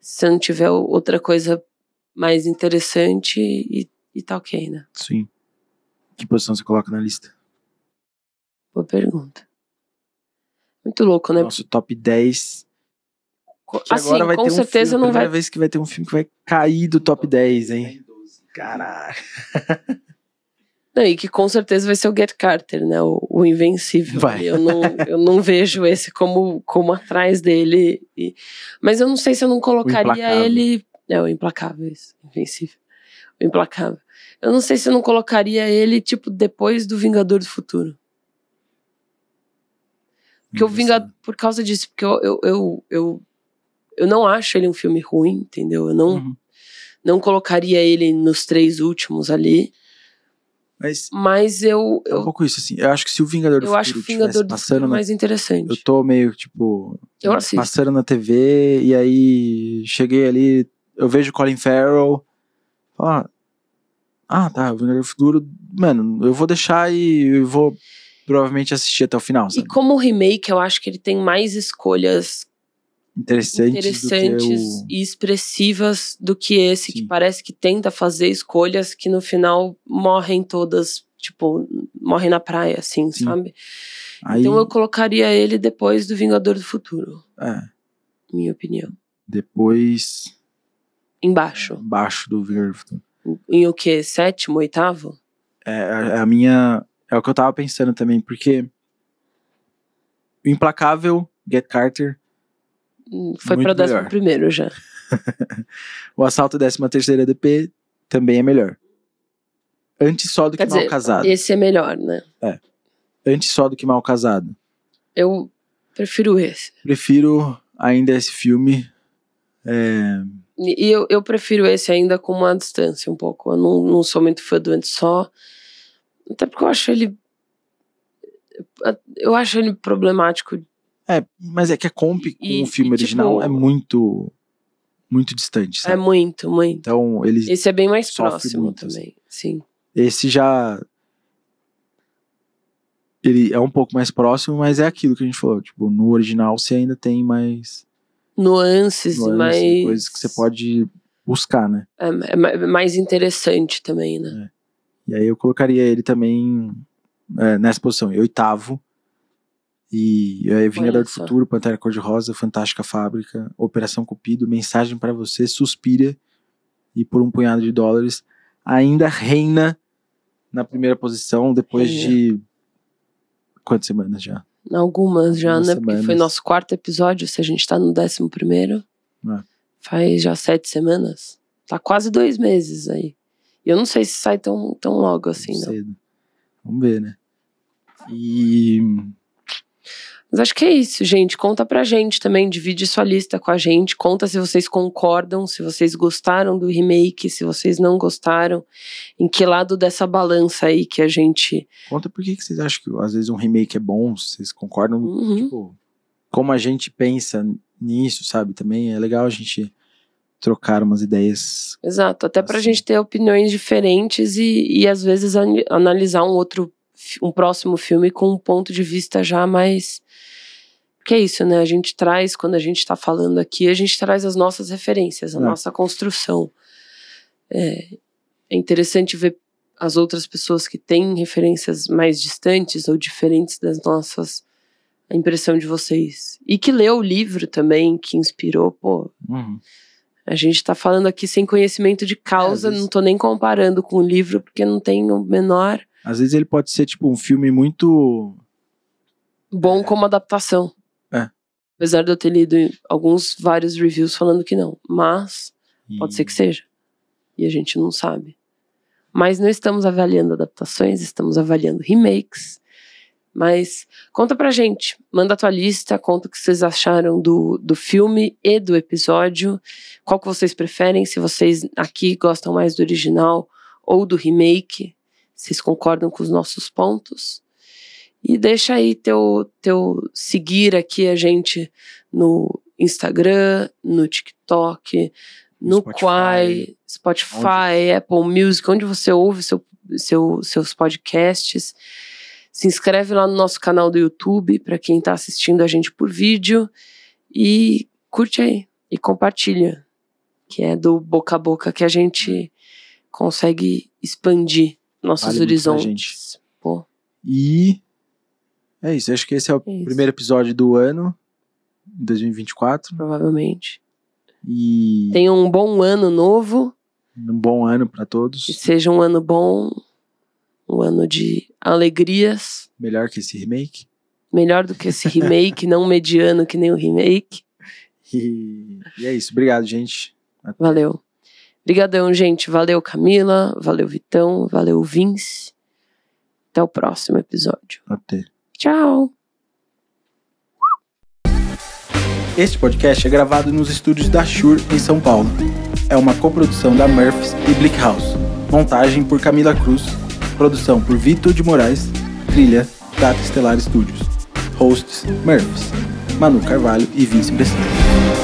se não tiver outra coisa mais interessante e, e tá ok, né? Sim. Que posição você coloca na lista? Boa pergunta. Muito louco, né? Nosso top 10. Co- Que assim, agora vai com ter um certeza filme, não vai. vez que vai ter um filme que vai cair do top 10, hein? Caralho. Não, e que com certeza vai ser o Get Carter, né? O, o Invencível. Vai. Eu não, eu não vejo esse como, como atrás dele. E- mas eu não sei se eu não colocaria ele. É, o Implacável, isso. Invencível. O Implacável. Eu não sei se eu não colocaria ele, tipo, depois do Vingador do Futuro. Porque o Vingador. Por causa disso, porque eu, eu, eu, eu, eu não acho ele um filme ruim, entendeu? Eu não, Uhum. não colocaria ele nos três últimos ali. Mas Mas eu. é um eu pouco isso, assim. Eu acho que se o Vingador do Eu Futuro acho o Vingador do passando Futuro na mais interessante. Eu tô meio, tipo, Eu assisto. passando na TV e aí cheguei ali, eu vejo Colin Farrell, falo, ah, tá, o Vingador do Futuro, mano, eu vou deixar e eu vou provavelmente assistir até o final, E sabe? como remake, eu acho que ele tem mais escolhas Interessantes, interessantes que o... e expressivas do que esse, que Sim. parece que tenta fazer escolhas que no final morrem todas, tipo, morrem na praia, assim, Sim. sabe? Aí, Então eu colocaria ele depois do Vingador do Futuro, é, minha opinião. depois, Embaixo. embaixo do Vingador do Futuro. Em o quê? Sétimo, oitavo? É, é a minha, é o que eu tava pensando também, porque o Implacável, Get Carter, Hum, Foi Muito pra décimo melhor. primeiro já. [LAUGHS] O Assalto 13 terceira DP também é melhor. Antes só do Quer que mal dizer, casado. esse é melhor, né? Antes só do que mal casado. Eu prefiro esse. Prefiro ainda esse filme. É, E eu, eu prefiro esse ainda com uma distância um pouco. Eu não, não sou muito fã do Antes Só. Até porque eu acho ele. Eu acho ele problemático. é, mas é que a comp com E- o filme e, original tipo, é muito muito distante, É sabe? muito, muito. Então, ele Esse é bem mais próximo muito, assim. também. Sim. esse já ele é um pouco mais próximo, mas é aquilo que a gente falou, tipo, no original você ainda tem mais Nuances, nuances, mais. coisas que você pode buscar, né? É, é é mais interessante também, né? E aí eu colocaria ele também é, nessa posição, em oitavo. E aí Vingador do. Futuro, Pantera Cor-de-Rosa, Fantástica Fábrica, Operação Cupido, Mensagem pra Você, Suspira e Por um Punhado de Dólares ainda reina na primeira posição depois de quantas semanas já? Algumas já, Algumas né? Porque foi semanas. nosso quarto episódio, se a gente tá no décimo primeiro. É. Faz já sete semanas. Tá quase dois meses aí. E eu não sei se sai tão, tão logo assim, não. Cedo. Vamos ver, né? E Mas acho que é isso, gente. Conta pra gente também, divide sua lista com a gente. Conta se vocês concordam, se vocês gostaram do remake, se vocês não gostaram. Em que lado dessa balança aí que a gente. conta por que, que vocês acham que às vezes um remake é bom, vocês concordam Uhum. tipo, como a gente pensa nisso, sabe? Também é legal a gente trocar umas ideias. Exato, até pra Assim. gente ter opiniões diferentes e, e às vezes an- analisar um outro, um próximo filme com um ponto de vista já mais. Porque é isso, né? A gente traz, quando a gente tá falando aqui, a gente traz as nossas referências, a É. nossa construção. É, é interessante ver as outras pessoas que têm referências mais distantes ou diferentes das nossas. A impressão de vocês. E que leu o livro também, que inspirou, pô, Uhum. A gente tá falando aqui sem conhecimento de causa, É, vezes- não tô nem comparando com o livro, porque não tem o menor Às vezes ele pode ser tipo um filme muito bom como adaptação. É. Apesar de eu ter lido alguns, vários reviews falando que não. Mas pode ser que seja. e a gente não sabe. Mas não estamos avaliando adaptações, estamos avaliando remakes. Mas conta pra gente, manda a tua lista, conta o que vocês acharam do, do filme e do episódio, qual que vocês preferem, se vocês aqui gostam mais do original ou do remake, vocês concordam com os nossos pontos. E deixa aí teu, teu seguir aqui a gente no Instagram, no TikTok, no Spotify. Quai, Spotify, Apple Music, onde você ouve seu, seu, seus podcasts. Se inscreve lá no nosso canal do YouTube, para quem está assistindo a gente por vídeo. E curte aí e compartilha, que é do boca a boca que a gente consegue expandir nossos Vale horizontes. Pô, E é isso. Acho que esse é o É primeiro episódio do ano, em 2024. provavelmente. E Tenha um bom ano novo, um bom ano pra todos. que seja um ano bom, um ano de alegrias, Melhor que esse remake. melhor do que esse remake, não mediano que nem o remake. E, e é isso. Obrigado, gente. Valeu. Obrigadão, gente. Valeu, Camila. Valeu, Vitão. Valeu, Vince. Até o próximo episódio. Até. Tchau. Este podcast é gravado nos estúdios da Shure, em São Paulo. É uma coprodução da Murphys e Blick House. Montagem por Camila Cruz. Produção por Vitor de Moraes. Trilha Data Estelar Studios. Hosts Murphys, Manu Carvalho e Vince Bressan.